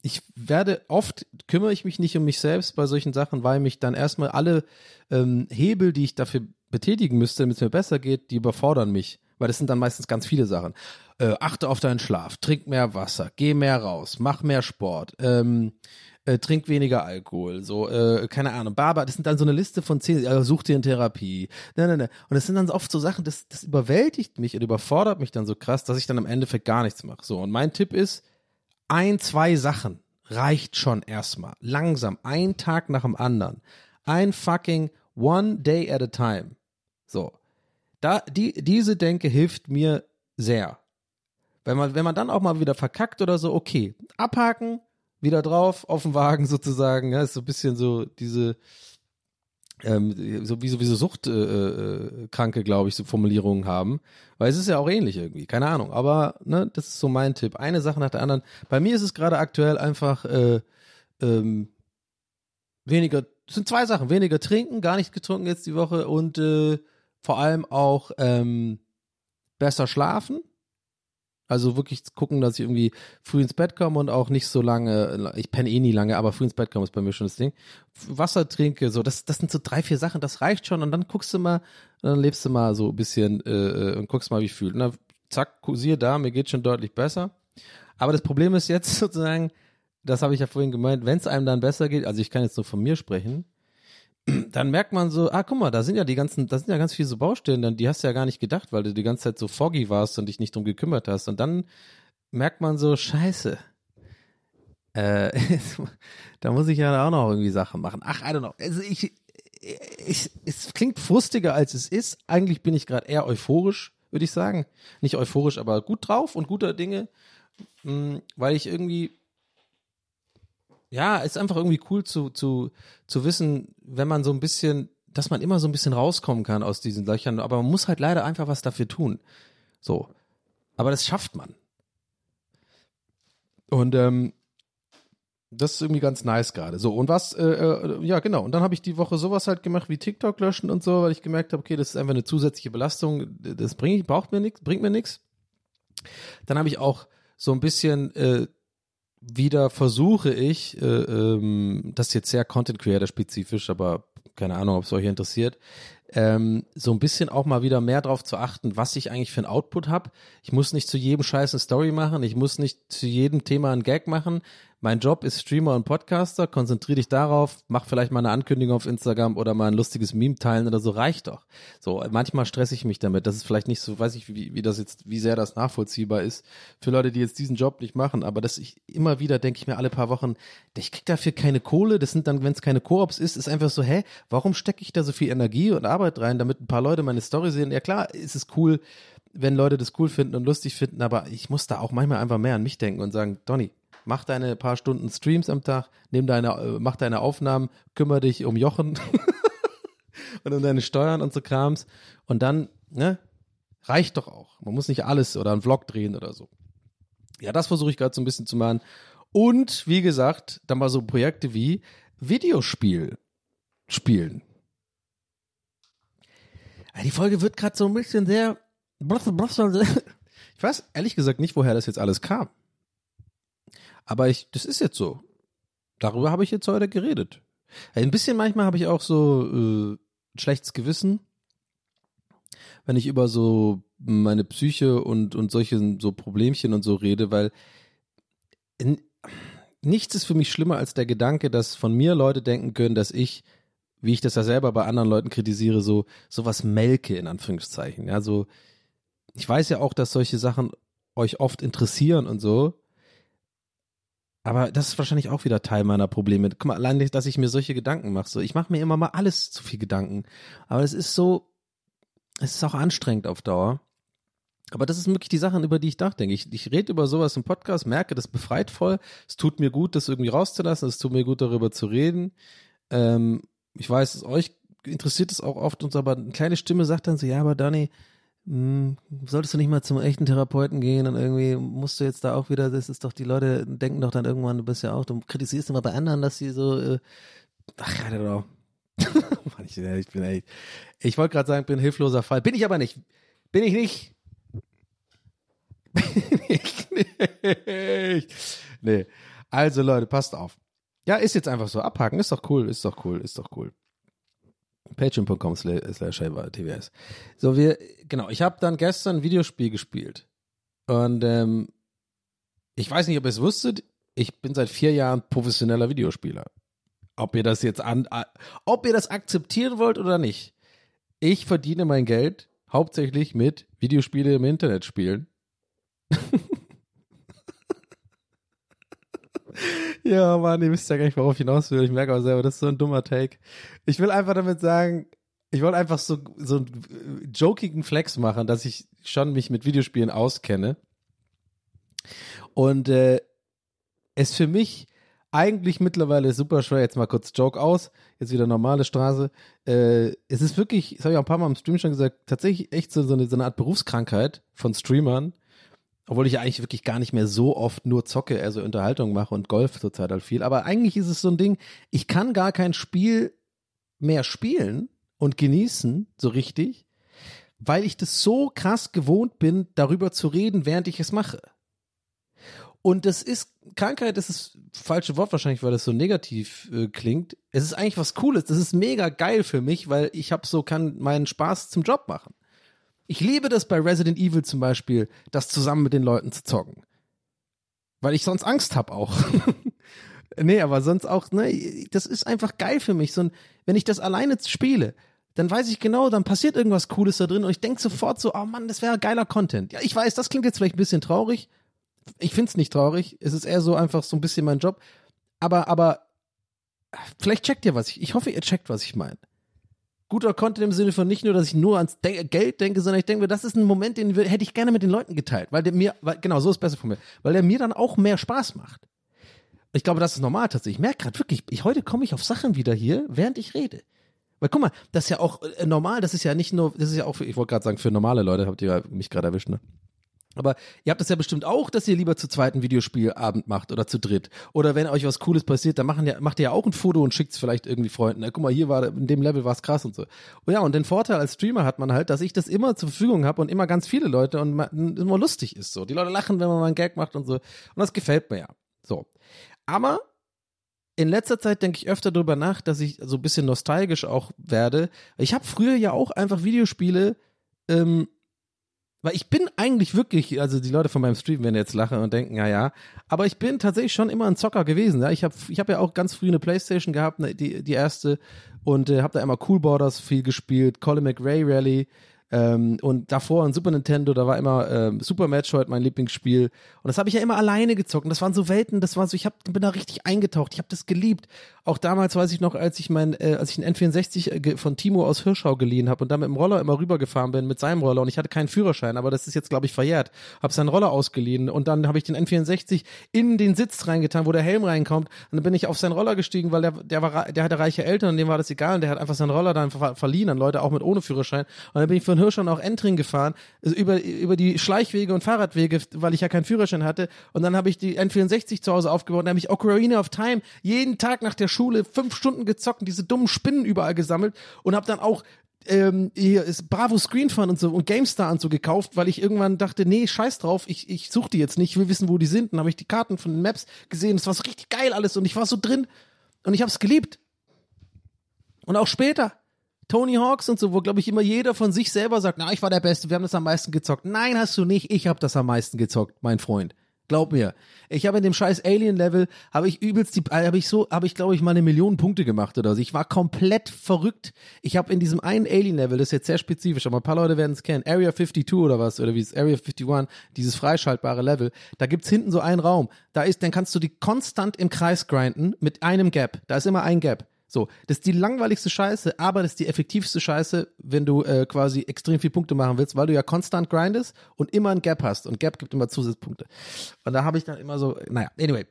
S2: ich werde oft kümmere ich mich nicht um mich selbst bei solchen Sachen, weil mich dann erstmal alle ähm, Hebel, die ich dafür betätigen müsste, damit es mir besser geht, die überfordern mich. Weil das sind dann meistens ganz viele Sachen. Äh, achte auf deinen Schlaf, trink mehr Wasser, geh mehr raus, mach mehr Sport, ähm, äh, trink weniger Alkohol, so, äh, keine Ahnung, Baba, das sind dann so eine Liste von zehn, äh, such dir eine Therapie, ne, ne, ne. Und das sind dann oft so Sachen, das, das überwältigt mich und überfordert mich dann so krass, dass ich dann am Endeffekt gar nichts mache. So, und mein Tipp ist, ein, zwei Sachen reicht schon erstmal. Langsam, ein Tag nach dem anderen. Ein fucking one day at a time. So. Da, die, diese Denke hilft mir sehr. Wenn man, wenn man dann auch mal wieder verkackt oder so, okay, abhaken, wieder drauf, auf den Wagen sozusagen, ja, ist so ein bisschen so diese, ähm, so wie sowieso Suchtkranke, äh, äh, glaube ich, so Formulierungen haben. Weil es ist ja auch ähnlich irgendwie, keine Ahnung. Aber ne, das ist so mein Tipp. Eine Sache nach der anderen. Bei mir ist es gerade aktuell einfach äh, ähm, weniger, es sind zwei Sachen, weniger trinken, gar nicht getrunken jetzt die Woche und äh, vor allem auch ähm, besser schlafen. Also wirklich gucken, dass ich irgendwie früh ins Bett komme und auch nicht so lange, ich penne eh nie lange, aber früh ins Bett komme ist bei mir schon das Ding. Wasser trinke, so, das, das sind so drei, vier Sachen, das reicht schon und dann guckst du mal, dann lebst du mal so ein bisschen äh, und guckst mal, wie ich fühle. Und dann zack, siehe da, mir geht schon deutlich besser. Aber das Problem ist jetzt sozusagen, das habe ich ja vorhin gemeint, wenn es einem dann besser geht, also ich kann jetzt nur von mir sprechen, dann merkt man so, ah, guck mal, da sind ja die ganzen, da sind ja ganz viele so Baustellen, dann, die hast du ja gar nicht gedacht, weil du die ganze Zeit so foggy warst und dich nicht drum gekümmert hast. Und dann merkt man so, scheiße, äh, da muss ich ja auch noch irgendwie Sachen machen. Ach, I don't know. Also ich, ich, es klingt frustiger als es ist. Eigentlich bin ich gerade eher euphorisch, würde ich sagen. Nicht euphorisch, aber gut drauf und guter Dinge, hm, weil ich irgendwie ja, ist einfach irgendwie cool zu, zu, zu wissen, wenn man so ein bisschen, dass man immer so ein bisschen rauskommen kann aus diesen Löchern, aber man muss halt leider einfach was dafür tun. So. Aber das schafft man. Und ähm, das ist irgendwie ganz nice gerade. So, und was, äh, äh, ja, genau. Und dann habe ich die Woche sowas halt gemacht wie TikTok löschen und so, weil ich gemerkt habe, okay, das ist einfach eine zusätzliche Belastung. Das bringt, braucht mir nichts, bringt mir nichts. Dann habe ich auch so ein bisschen äh, wieder versuche ich, äh, ähm, das jetzt sehr Content Creator spezifisch, aber keine Ahnung, ob es euch interessiert, ähm, so ein bisschen auch mal wieder mehr darauf zu achten, was ich eigentlich für ein Output habe. Ich muss nicht zu jedem Scheiß eine Story machen, ich muss nicht zu jedem Thema ein Gag machen. Mein Job ist Streamer und Podcaster, konzentriere dich darauf, mach vielleicht mal eine Ankündigung auf Instagram oder mal ein lustiges Meme teilen oder so, reicht doch. So, manchmal stresse ich mich damit. Das ist vielleicht nicht so, weiß ich, wie, wie das jetzt, wie sehr das nachvollziehbar ist für Leute, die jetzt diesen Job nicht machen, aber dass ich immer wieder denke ich mir alle paar Wochen, ich krieg dafür keine Kohle, das sind dann, wenn es keine Koops ist, ist einfach so, hä, warum stecke ich da so viel Energie und Arbeit rein, damit ein paar Leute meine Story sehen? Ja klar, ist es cool, wenn Leute das cool finden und lustig finden, aber ich muss da auch manchmal einfach mehr an mich denken und sagen, Donny, mach deine paar Stunden Streams am Tag, nimm deine, äh, mach deine Aufnahmen, kümmere dich um Jochen und um deine Steuern und so Krams. Und dann, ne, reicht doch auch. Man muss nicht alles oder einen Vlog drehen oder so. Ja, das versuche ich gerade so ein bisschen zu machen. Und wie gesagt, dann mal so Projekte wie Videospiel spielen. Die Folge wird gerade so ein bisschen sehr. Ich weiß ehrlich gesagt nicht, woher das jetzt alles kam. Aber ich, das ist jetzt so. Darüber habe ich jetzt heute geredet. Ein bisschen manchmal habe ich auch so äh, schlechtes Gewissen, wenn ich über so meine Psyche und, und solche so Problemchen und so rede, weil in, nichts ist für mich schlimmer als der Gedanke, dass von mir Leute denken können, dass ich, wie ich das ja selber bei anderen Leuten kritisiere, so sowas melke in Anführungszeichen. Ja, so ich weiß ja auch, dass solche Sachen euch oft interessieren und so, aber das ist wahrscheinlich auch wieder Teil meiner Probleme. Guck mal, allein, dass ich mir solche Gedanken mache. So, ich mache mir immer mal alles zu viel Gedanken. Aber es ist so, es ist auch anstrengend auf Dauer. Aber das ist wirklich die Sachen, über die ich nachdenke. Ich, ich rede über sowas im Podcast, merke, das befreit voll. Es tut mir gut, das irgendwie rauszulassen. Es tut mir gut, darüber zu reden. Ähm, ich weiß, es euch interessiert es auch oft uns, aber eine kleine Stimme sagt dann so, ja, aber Dani, hm, solltest du nicht mal zum echten Therapeuten gehen und irgendwie musst du jetzt da auch wieder, das ist doch, die Leute denken doch dann irgendwann, du bist ja auch, du kritisierst immer bei anderen, dass sie so, äh, ach, ja, ich, ich bin echt, ich wollte gerade sagen, ich bin ein hilfloser Fall. Bin ich aber nicht. Bin ich nicht. Bin ich nicht. Nee. Also Leute, passt auf. Ja, ist jetzt einfach so. Abhaken, ist doch cool, ist doch cool, ist doch cool. Patreon.com slash tvs. So, wir, genau, ich habe dann gestern ein Videospiel gespielt. Und ähm, ich weiß nicht, ob ihr es wusstet, ich bin seit vier Jahren professioneller Videospieler. Ob ihr das jetzt an, ob ihr das akzeptieren wollt oder nicht. Ich verdiene mein Geld hauptsächlich mit Videospiele im Internet spielen. ja, Mann, ihr wisst ja gar nicht, worauf ich hinaus will. Ich merke auch selber, das ist so ein dummer Take. Ich will einfach damit sagen, ich wollte einfach so, so einen jokigen Flex machen, dass ich schon mich mit Videospielen auskenne. Und äh, es für mich eigentlich mittlerweile super schwer. Jetzt mal kurz Joke aus. Jetzt wieder normale Straße. Äh, es ist wirklich, das habe ich auch ein paar Mal im Stream schon gesagt, tatsächlich echt so, so, eine, so eine Art Berufskrankheit von Streamern. Obwohl ich ja eigentlich wirklich gar nicht mehr so oft nur zocke, also Unterhaltung mache und Golf zurzeit halt viel. Aber eigentlich ist es so ein Ding, ich kann gar kein Spiel mehr spielen und genießen, so richtig, weil ich das so krass gewohnt bin, darüber zu reden, während ich es mache. Und das ist Krankheit, das ist falsche Wort wahrscheinlich, weil das so negativ äh, klingt. Es ist eigentlich was Cooles. Das ist mega geil für mich, weil ich habe so kann meinen Spaß zum Job machen. Ich liebe das bei Resident Evil zum Beispiel, das zusammen mit den Leuten zu zocken, weil ich sonst Angst habe auch. nee, aber sonst auch. Ne, das ist einfach geil für mich. So ein, wenn ich das alleine spiele, dann weiß ich genau, dann passiert irgendwas Cooles da drin und ich denke sofort so, oh Mann, das wäre geiler Content. Ja, ich weiß, das klingt jetzt vielleicht ein bisschen traurig, ich finde es nicht traurig. Es ist eher so einfach so ein bisschen mein Job. Aber, aber, vielleicht checkt ihr was ich, ich hoffe, ihr checkt, was ich meine. Guter Content im Sinne von nicht nur, dass ich nur ans De Geld denke, sondern ich denke mir, das ist ein Moment, den hätte ich gerne mit den Leuten geteilt, weil der mir, weil, genau, so ist besser von mir, weil der mir dann auch mehr Spaß macht. Ich glaube, das ist normal tatsächlich. Ich merke gerade wirklich, ich, heute komme ich auf Sachen wieder hier, während ich rede. Weil guck mal, das ist ja auch äh, normal, das ist ja nicht nur, das ist ja auch für, ich wollte gerade sagen, für normale Leute, habt ihr mich gerade erwischt, ne? Aber ihr habt das ja bestimmt auch, dass ihr lieber zu zweiten Videospielabend macht oder zu dritt. Oder wenn euch was Cooles passiert, dann machen ja, macht ihr ja auch ein Foto und schickt es vielleicht irgendwie Freunden. Na, guck mal, hier war in dem Level war es krass und so. Und ja, und den Vorteil als Streamer hat man halt, dass ich das immer zur Verfügung habe und immer ganz viele Leute und man, immer lustig ist so. Die Leute lachen, wenn man mal einen Gag macht und so. Und das gefällt mir ja. So. Aber in letzter Zeit denke ich öfter darüber nach, dass ich so ein bisschen nostalgisch auch werde. Ich habe früher ja auch einfach Videospiele ähm, weil ich bin eigentlich wirklich, also die Leute von meinem Stream werden jetzt lachen und denken, ja, ja, aber ich bin tatsächlich schon immer ein Zocker gewesen. Ja? Ich habe ich hab ja auch ganz früh eine Playstation gehabt, ne, die, die erste, und äh, habe da immer Cool Borders viel gespielt, Colin McRae Rally, ähm, und davor ein Super Nintendo, da war immer ähm, Super Metroid mein Lieblingsspiel. Und das habe ich ja immer alleine gezockt. Und das waren so Welten, das war so, ich hab, bin da richtig eingetaucht. Ich habe das geliebt. Auch damals weiß ich noch, als ich mein, äh, als ich einen N64 äh, von Timo aus Hirschau geliehen habe und da mit dem Roller immer rübergefahren bin mit seinem Roller und ich hatte keinen Führerschein, aber das ist jetzt, glaube ich, verjährt. Habe seinen Roller ausgeliehen und dann habe ich den N64 in den Sitz reingetan, wo der Helm reinkommt. Und dann bin ich auf seinen Roller gestiegen, weil der, der war, der hatte reiche Eltern und dem war das egal und der hat einfach seinen Roller dann verliehen an Leute auch mit ohne Führerschein. Und dann bin ich von Hirschau auch Entring gefahren, also über, über die Schleichwege und Fahrradwege, weil ich ja keinen Führerschein hatte. Und dann habe ich die N64 zu Hause aufgebaut und habe ich Ocarina of Time jeden Tag nach der Schule fünf Stunden gezockt und diese dummen Spinnen überall gesammelt und habe dann auch ähm, hier ist Bravo Screen Fun und so und GameStar und so gekauft, weil ich irgendwann dachte, nee, scheiß drauf, ich, ich suche die jetzt nicht, ich will wissen, wo die sind. Dann habe ich die Karten von den Maps gesehen, es war so richtig geil alles und ich war so drin und ich habe es geliebt. Und auch später. Tony Hawks und so, wo glaube ich immer jeder von sich selber sagt, na, ich war der Beste, wir haben das am meisten gezockt. Nein, hast du nicht, ich habe das am meisten gezockt, mein Freund. Glaub mir. Ich habe in dem scheiß Alien Level habe ich übelst die habe ich so habe ich glaube ich mal eine Million Punkte gemacht oder so. Ich war komplett verrückt. Ich habe in diesem einen Alien Level, das ist jetzt sehr spezifisch, aber ein paar Leute werden es kennen, Area 52 oder was oder wie es Area 51, dieses freischaltbare Level. Da gibt's hinten so einen Raum. Da ist, dann kannst du die konstant im Kreis grinden mit einem Gap. Da ist immer ein Gap. So, das ist die langweiligste Scheiße, aber das ist die effektivste Scheiße, wenn du äh, quasi extrem viel Punkte machen willst, weil du ja konstant grindest und immer ein Gap hast. Und Gap gibt immer Zusatzpunkte. Und da habe ich dann immer so, naja, anyway.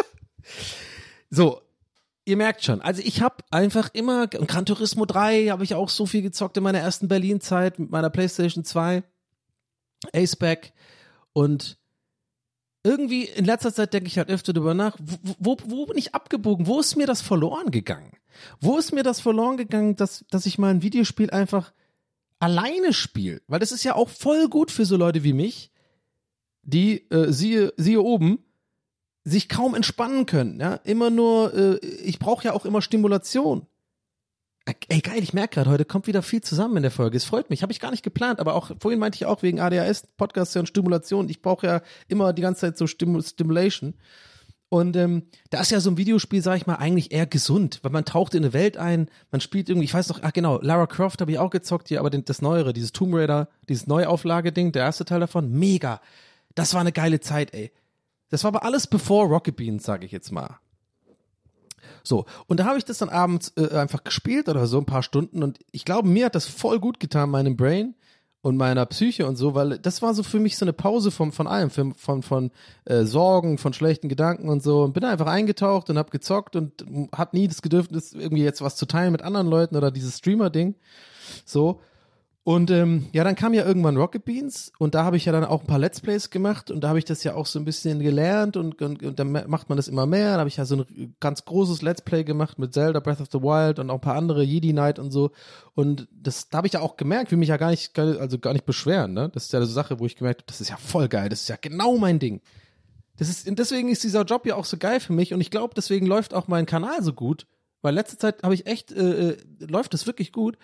S2: so, ihr merkt schon, also ich habe einfach immer, Gran Turismo 3 habe ich auch so viel gezockt in meiner ersten Berlin-Zeit mit meiner Playstation 2, Aceback und irgendwie in letzter Zeit denke ich halt öfter darüber nach, wo, wo, wo bin ich abgebogen? Wo ist mir das verloren gegangen? Wo ist mir das verloren gegangen, dass, dass ich mal ein Videospiel einfach alleine spiele? Weil das ist ja auch voll gut für so Leute wie mich, die, äh, siehe, siehe oben, sich kaum entspannen können. Ja? Immer nur, äh, ich brauche ja auch immer Stimulation. Ey, geil, ich merke gerade, heute kommt wieder viel zusammen in der Folge. Es freut mich, habe ich gar nicht geplant, aber auch vorhin meinte ich auch wegen ADHS, Podcast und Stimulation. Ich brauche ja immer die ganze Zeit so Stim Stimulation. Und ähm, da ist ja so ein Videospiel, sag ich mal, eigentlich eher gesund, weil man taucht in eine Welt ein, man spielt irgendwie, ich weiß noch, ach genau, Lara Croft habe ich auch gezockt hier, aber den, das Neuere, dieses Tomb Raider, dieses Neuauflage-Ding, der erste Teil davon, mega. Das war eine geile Zeit, ey. Das war aber alles bevor Rocket Beans, sage ich jetzt mal. So, und da habe ich das dann abends äh, einfach gespielt oder so ein paar Stunden und ich glaube, mir hat das voll gut getan, meinem Brain und meiner Psyche und so, weil das war so für mich so eine Pause von, von allem, von, von, von äh, Sorgen, von schlechten Gedanken und so und bin einfach eingetaucht und habe gezockt und hat nie das Bedürfnis, irgendwie jetzt was zu teilen mit anderen Leuten oder dieses Streamer-Ding. So. Und ähm, ja, dann kam ja irgendwann Rocket Beans und da habe ich ja dann auch ein paar Let's Plays gemacht und da habe ich das ja auch so ein bisschen gelernt und, und, und dann macht man das immer mehr. Da habe ich ja so ein ganz großes Let's Play gemacht mit Zelda Breath of the Wild und auch ein paar andere Jedi Knight und so. Und das da habe ich ja auch gemerkt, will mich ja gar nicht, also gar nicht beschweren. Ne? Das ist ja eine Sache, wo ich gemerkt habe, das ist ja voll geil, das ist ja genau mein Ding. Das ist, und deswegen ist dieser Job ja auch so geil für mich und ich glaube, deswegen läuft auch mein Kanal so gut, weil letzte Zeit habe ich echt, äh, äh läuft das wirklich gut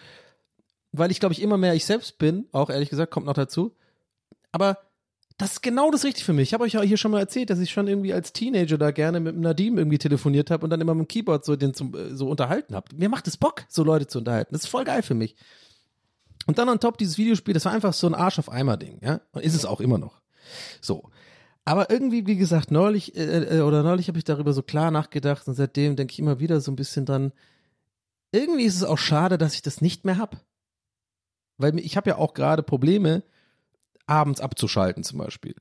S2: weil ich glaube ich immer mehr ich selbst bin, auch ehrlich gesagt, kommt noch dazu. Aber das ist genau das Richtige für mich. Ich habe euch ja hier schon mal erzählt, dass ich schon irgendwie als Teenager da gerne mit Nadim irgendwie telefoniert habe und dann immer mit dem Keyboard so den zum, äh, so unterhalten habe. Mir macht es Bock, so Leute zu unterhalten. Das ist voll geil für mich. Und dann on top dieses Videospiel, das war einfach so ein Arsch auf Eimer Ding, ja? Und ist es auch immer noch. So. Aber irgendwie, wie gesagt, neulich äh, äh oder neulich habe ich darüber so klar nachgedacht und seitdem denke ich immer wieder so ein bisschen dran. Irgendwie ist es auch schade, dass ich das nicht mehr hab weil ich habe ja auch gerade Probleme, abends abzuschalten zum Beispiel.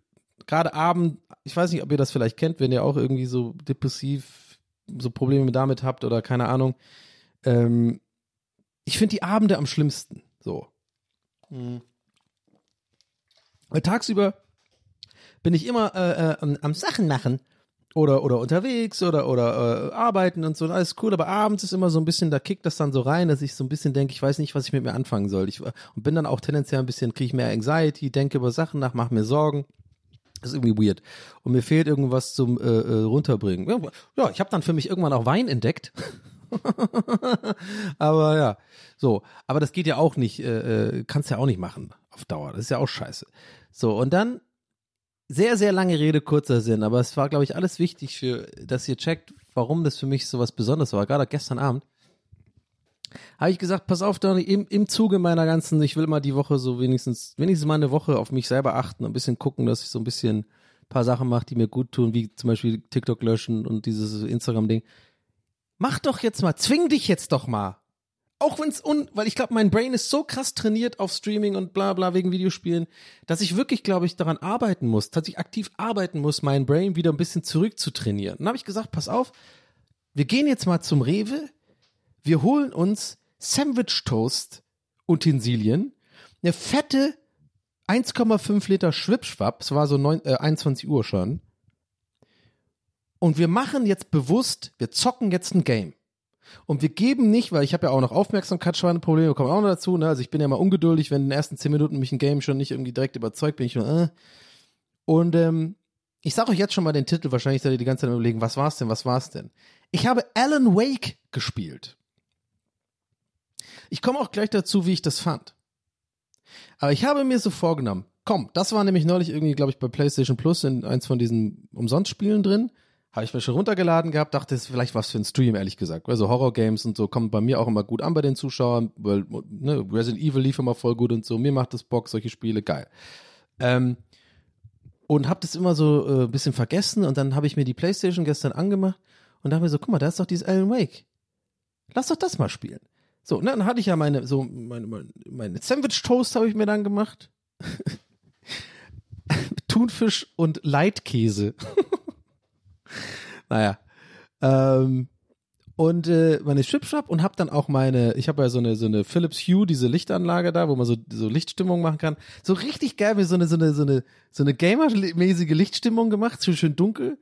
S2: Gerade abend, ich weiß nicht, ob ihr das vielleicht kennt, wenn ihr auch irgendwie so depressiv so Probleme damit habt oder keine Ahnung. Ähm, ich finde die Abende am schlimmsten. So. Mhm. Weil tagsüber bin ich immer äh, äh, am Sachen machen oder oder unterwegs oder oder äh, arbeiten und so alles cool aber abends ist immer so ein bisschen da kickt das dann so rein dass ich so ein bisschen denke ich weiß nicht was ich mit mir anfangen soll. Ich und bin dann auch tendenziell ein bisschen kriege ich mehr Anxiety denke über Sachen nach mache mir Sorgen. Das ist irgendwie weird. Und mir fehlt irgendwas zum äh, äh, runterbringen. Ja ich habe dann für mich irgendwann auch Wein entdeckt. Aber ja so. Aber das geht ja auch nicht äh, äh, kannst ja auch nicht machen auf Dauer. Das ist ja auch scheiße. So und dann sehr, sehr lange Rede, kurzer Sinn, aber es war, glaube ich, alles wichtig für, dass ihr checkt, warum das für mich so was Besonderes war. Gerade gestern Abend habe ich gesagt, pass auf, Donny, im, im Zuge meiner ganzen, ich will mal die Woche so wenigstens, wenigstens mal eine Woche auf mich selber achten, ein bisschen gucken, dass ich so ein bisschen paar Sachen mache, die mir gut tun, wie zum Beispiel TikTok löschen und dieses Instagram-Ding. Mach doch jetzt mal, zwing dich jetzt doch mal auch wenn es un, weil ich glaube, mein Brain ist so krass trainiert auf Streaming und bla bla wegen Videospielen, dass ich wirklich, glaube ich, daran arbeiten muss, tatsächlich aktiv arbeiten muss, mein Brain wieder ein bisschen zurück zu trainieren. Dann habe ich gesagt, pass auf, wir gehen jetzt mal zum Rewe, wir holen uns Sandwich Toast Utensilien, eine fette 1,5 Liter Schwipschwapp, es war so 9, äh, 21 Uhr schon. Und wir machen jetzt bewusst, wir zocken jetzt ein Game. Und wir geben nicht, weil ich habe ja auch noch Aufmerksamkeitsschweineprobleme, kommen auch noch dazu. Ne? Also ich bin ja mal ungeduldig, wenn in den ersten zehn Minuten mich ein Game schon nicht irgendwie direkt überzeugt, bin ich nur, äh. Und ähm, ich sage euch jetzt schon mal den Titel, wahrscheinlich seid ihr die ganze Zeit überlegen, was war's denn, was war's denn? Ich habe Alan Wake gespielt. Ich komme auch gleich dazu, wie ich das fand. Aber ich habe mir so vorgenommen, komm, das war nämlich neulich irgendwie, glaube ich, bei PlayStation Plus in eins von diesen Umsonstspielen drin. Habe ich mir schon runtergeladen gehabt, dachte, es ist vielleicht was für ein Stream, ehrlich gesagt. Also Horror-Games und so kommen bei mir auch immer gut an bei den Zuschauern, weil ne, Resident Evil lief immer voll gut und so. Mir macht das Bock, solche Spiele, geil. Ähm, und habe das immer so ein äh, bisschen vergessen und dann habe ich mir die Playstation gestern angemacht und dachte mir so, guck mal, da ist doch dieses Alan Wake. Lass doch das mal spielen. So, ne, dann hatte ich ja meine, so, meine, meine, meine Sandwich-Toast habe ich mir dann gemacht. Thunfisch und Leitkäse. naja. Ähm, und äh, meine Chipshop und habe dann auch meine, ich habe ja so eine so eine Philips Hue, diese Lichtanlage da, wo man so so Lichtstimmung machen kann. So richtig geil, wie so eine so eine so eine so eine Gamer-mäßige Lichtstimmung gemacht, schön, schön dunkel.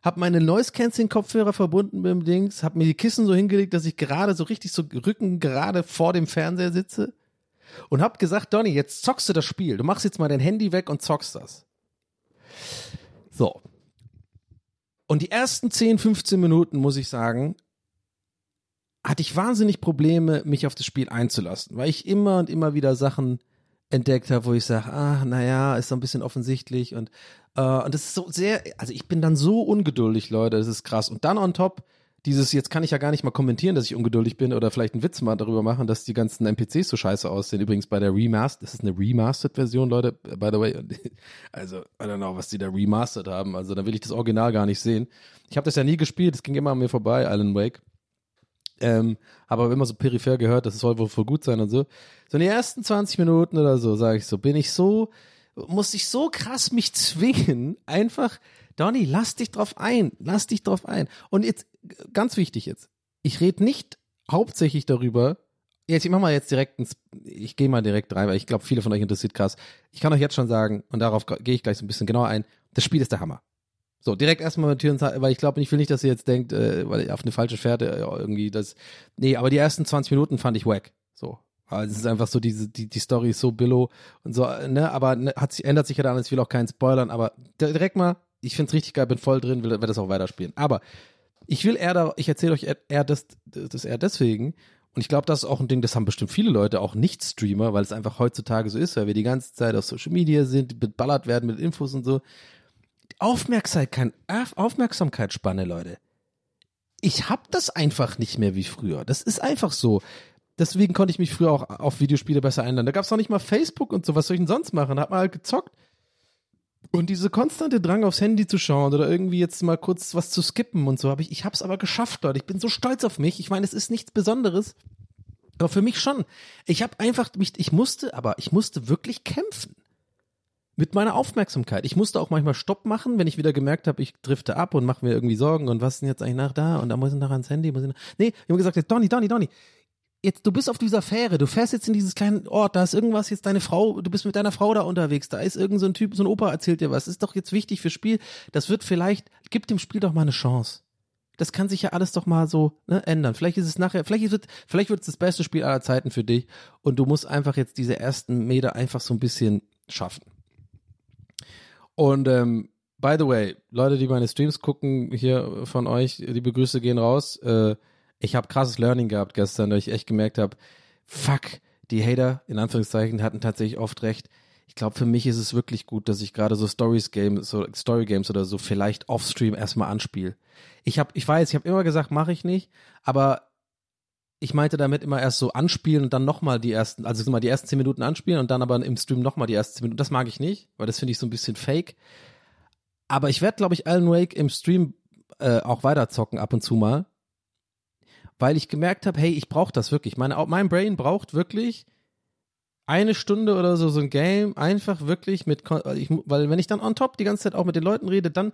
S2: Hab meine Noise Cancelling Kopfhörer verbunden mit dem Dings, hab mir die Kissen so hingelegt, dass ich gerade so richtig so Rücken gerade vor dem Fernseher sitze und hab gesagt, Donny, jetzt zockst du das Spiel. Du machst jetzt mal dein Handy weg und zockst das. So. Und die ersten 10, 15 Minuten, muss ich sagen, hatte ich wahnsinnig Probleme, mich auf das Spiel einzulassen, weil ich immer und immer wieder Sachen entdeckt habe, wo ich sage, ah, naja, ist so ein bisschen offensichtlich und, äh, und das ist so sehr, also ich bin dann so ungeduldig, Leute, das ist krass. Und dann on top, dieses, jetzt kann ich ja gar nicht mal kommentieren, dass ich ungeduldig bin oder vielleicht einen Witz mal darüber machen, dass die ganzen NPCs so scheiße aussehen. Übrigens bei der Remastered, das ist eine Remastered-Version, Leute, by the way. Also, I don't know, was die da remastered haben. Also, da will ich das Original gar nicht sehen. Ich habe das ja nie gespielt, es ging immer an mir vorbei, Alan Wake. Ähm, aber immer so peripher gehört, das soll wohl voll gut sein und so. So in den ersten 20 Minuten oder so, sage ich so, bin ich so, muss ich so krass mich zwingen, einfach, Donny, lass dich drauf ein, lass dich drauf ein. Und jetzt, ganz wichtig jetzt, ich rede nicht hauptsächlich darüber, jetzt, ich mach mal jetzt direkt ins, ich gehe mal direkt rein, weil ich glaube, viele von euch interessiert krass. Ich kann euch jetzt schon sagen, und darauf gehe ich gleich so ein bisschen genauer ein, das Spiel ist der Hammer. So, direkt erstmal mit Türen, weil ich glaube, ich will nicht, dass ihr jetzt denkt, äh, weil auf eine falsche Fährte äh, irgendwie das. Nee, aber die ersten 20 Minuten fand ich wack. So. Also es ist einfach so, diese, die, die Story ist so billow und so, ne, aber ne, hat ändert sich ja dann, ich will auch keinen spoilern, aber direkt mal, ich find's richtig geil, bin voll drin, will, will das auch weiterspielen. Aber ich will eher da, ich erzähle euch eher, das, das eher deswegen, und ich glaube, das ist auch ein Ding, das haben bestimmt viele Leute, auch Nicht-Streamer, weil es einfach heutzutage so ist, weil wir die ganze Zeit auf Social Media sind, beballert werden mit Infos und so. Aufmerksamkeit, Aufmerksamkeitsspanne, Leute. Ich hab das einfach nicht mehr wie früher. Das ist einfach so. Deswegen konnte ich mich früher auch auf Videospiele besser einladen. Da gab's noch nicht mal Facebook und so. Was soll ich denn sonst machen? Hat man halt gezockt. Und diese konstante Drang aufs Handy zu schauen oder irgendwie jetzt mal kurz was zu skippen und so habe ich, ich hab's aber geschafft, Leute. Ich bin so stolz auf mich. Ich meine, es ist nichts Besonderes. Aber für mich schon. Ich habe einfach mich, ich musste, aber ich musste wirklich kämpfen mit meiner Aufmerksamkeit. Ich musste auch manchmal Stopp machen, wenn ich wieder gemerkt habe, ich drifte ab und mache mir irgendwie Sorgen und was ist denn jetzt eigentlich nach da und da muss ich noch ans Handy. Muss ich noch nee, ich habe gesagt, Donny, Donny, Donny, jetzt, du bist auf dieser Fähre, du fährst jetzt in dieses kleine Ort, da ist irgendwas, jetzt deine Frau, du bist mit deiner Frau da unterwegs, da ist irgend so Typ, so ein Opa erzählt dir was, ist doch jetzt wichtig fürs Spiel, das wird vielleicht, gib dem Spiel doch mal eine Chance. Das kann sich ja alles doch mal so ne, ändern. Vielleicht ist es nachher, vielleicht wird, vielleicht wird es das beste Spiel aller Zeiten für dich und du musst einfach jetzt diese ersten Meter einfach so ein bisschen schaffen. Und ähm, by the way, Leute, die meine Streams gucken, hier von euch, die Begrüße gehen raus. Äh, ich habe krasses Learning gehabt gestern, weil ich echt gemerkt habe, fuck, die Hater in Anführungszeichen hatten tatsächlich oft recht. Ich glaube, für mich ist es wirklich gut, dass ich gerade so Stories Games, so Story Games oder so vielleicht offstream erstmal anspiele. Ich habe, ich weiß, ich habe immer gesagt, mache ich nicht, aber ich meinte damit immer erst so anspielen und dann nochmal die ersten, also mal die ersten zehn Minuten anspielen und dann aber im Stream nochmal die ersten zehn Minuten. Das mag ich nicht, weil das finde ich so ein bisschen fake. Aber ich werde, glaube ich, Alan Wake im Stream äh, auch weiter zocken ab und zu mal, weil ich gemerkt habe, hey, ich brauche das wirklich. Meine, mein Brain braucht wirklich eine Stunde oder so so ein Game einfach wirklich mit, ich, weil wenn ich dann on top die ganze Zeit auch mit den Leuten rede, dann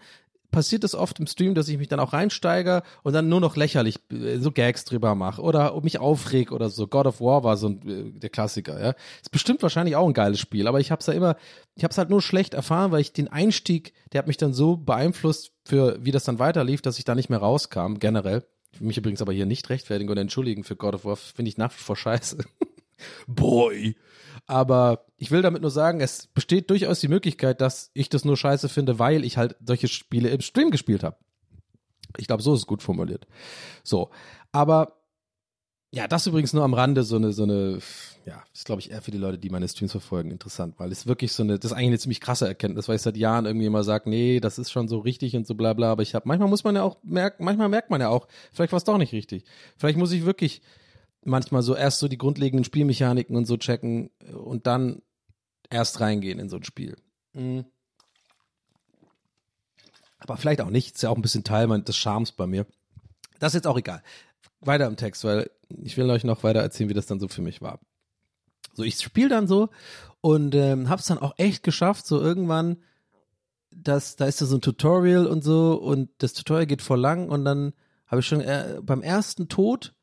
S2: passiert es oft im Stream, dass ich mich dann auch reinsteige und dann nur noch lächerlich äh, so Gags drüber mache oder mich aufreg oder so. God of War war so ein, äh, der Klassiker, ja. Ist bestimmt wahrscheinlich auch ein geiles Spiel, aber ich hab's ja immer, ich hab's halt nur schlecht erfahren, weil ich den Einstieg, der hat mich dann so beeinflusst für wie das dann weiterlief, dass ich da nicht mehr rauskam, generell. Ich will mich übrigens aber hier nicht rechtfertigen oder entschuldigen für God of War, finde ich nach wie vor scheiße. Boy. Aber ich will damit nur sagen, es besteht durchaus die Möglichkeit, dass ich das nur scheiße finde, weil ich halt solche Spiele im Stream gespielt habe. Ich glaube, so ist es gut formuliert. So, aber ja, das übrigens nur am Rande so eine, so eine, ja, ist glaube ich eher für die Leute, die meine Streams verfolgen, interessant, weil es wirklich so eine, das ist eigentlich eine ziemlich krasse Erkenntnis, weil ich seit Jahren irgendwie immer sage, nee, das ist schon so richtig und so bla bla, aber ich habe, manchmal muss man ja auch merken, manchmal merkt man ja auch, vielleicht war es doch nicht richtig. Vielleicht muss ich wirklich manchmal so erst so die grundlegenden Spielmechaniken und so checken und dann erst reingehen in so ein Spiel. Mhm. Aber vielleicht auch nicht. Ist ja auch ein bisschen Teil des Charmes bei mir. Das ist jetzt auch egal. Weiter im Text, weil ich will euch noch weiter erzählen, wie das dann so für mich war. So, ich spiele dann so und ähm, hab's dann auch echt geschafft, so irgendwann, dass da ist ja so ein Tutorial und so und das Tutorial geht voll lang und dann habe ich schon äh, beim ersten Tod,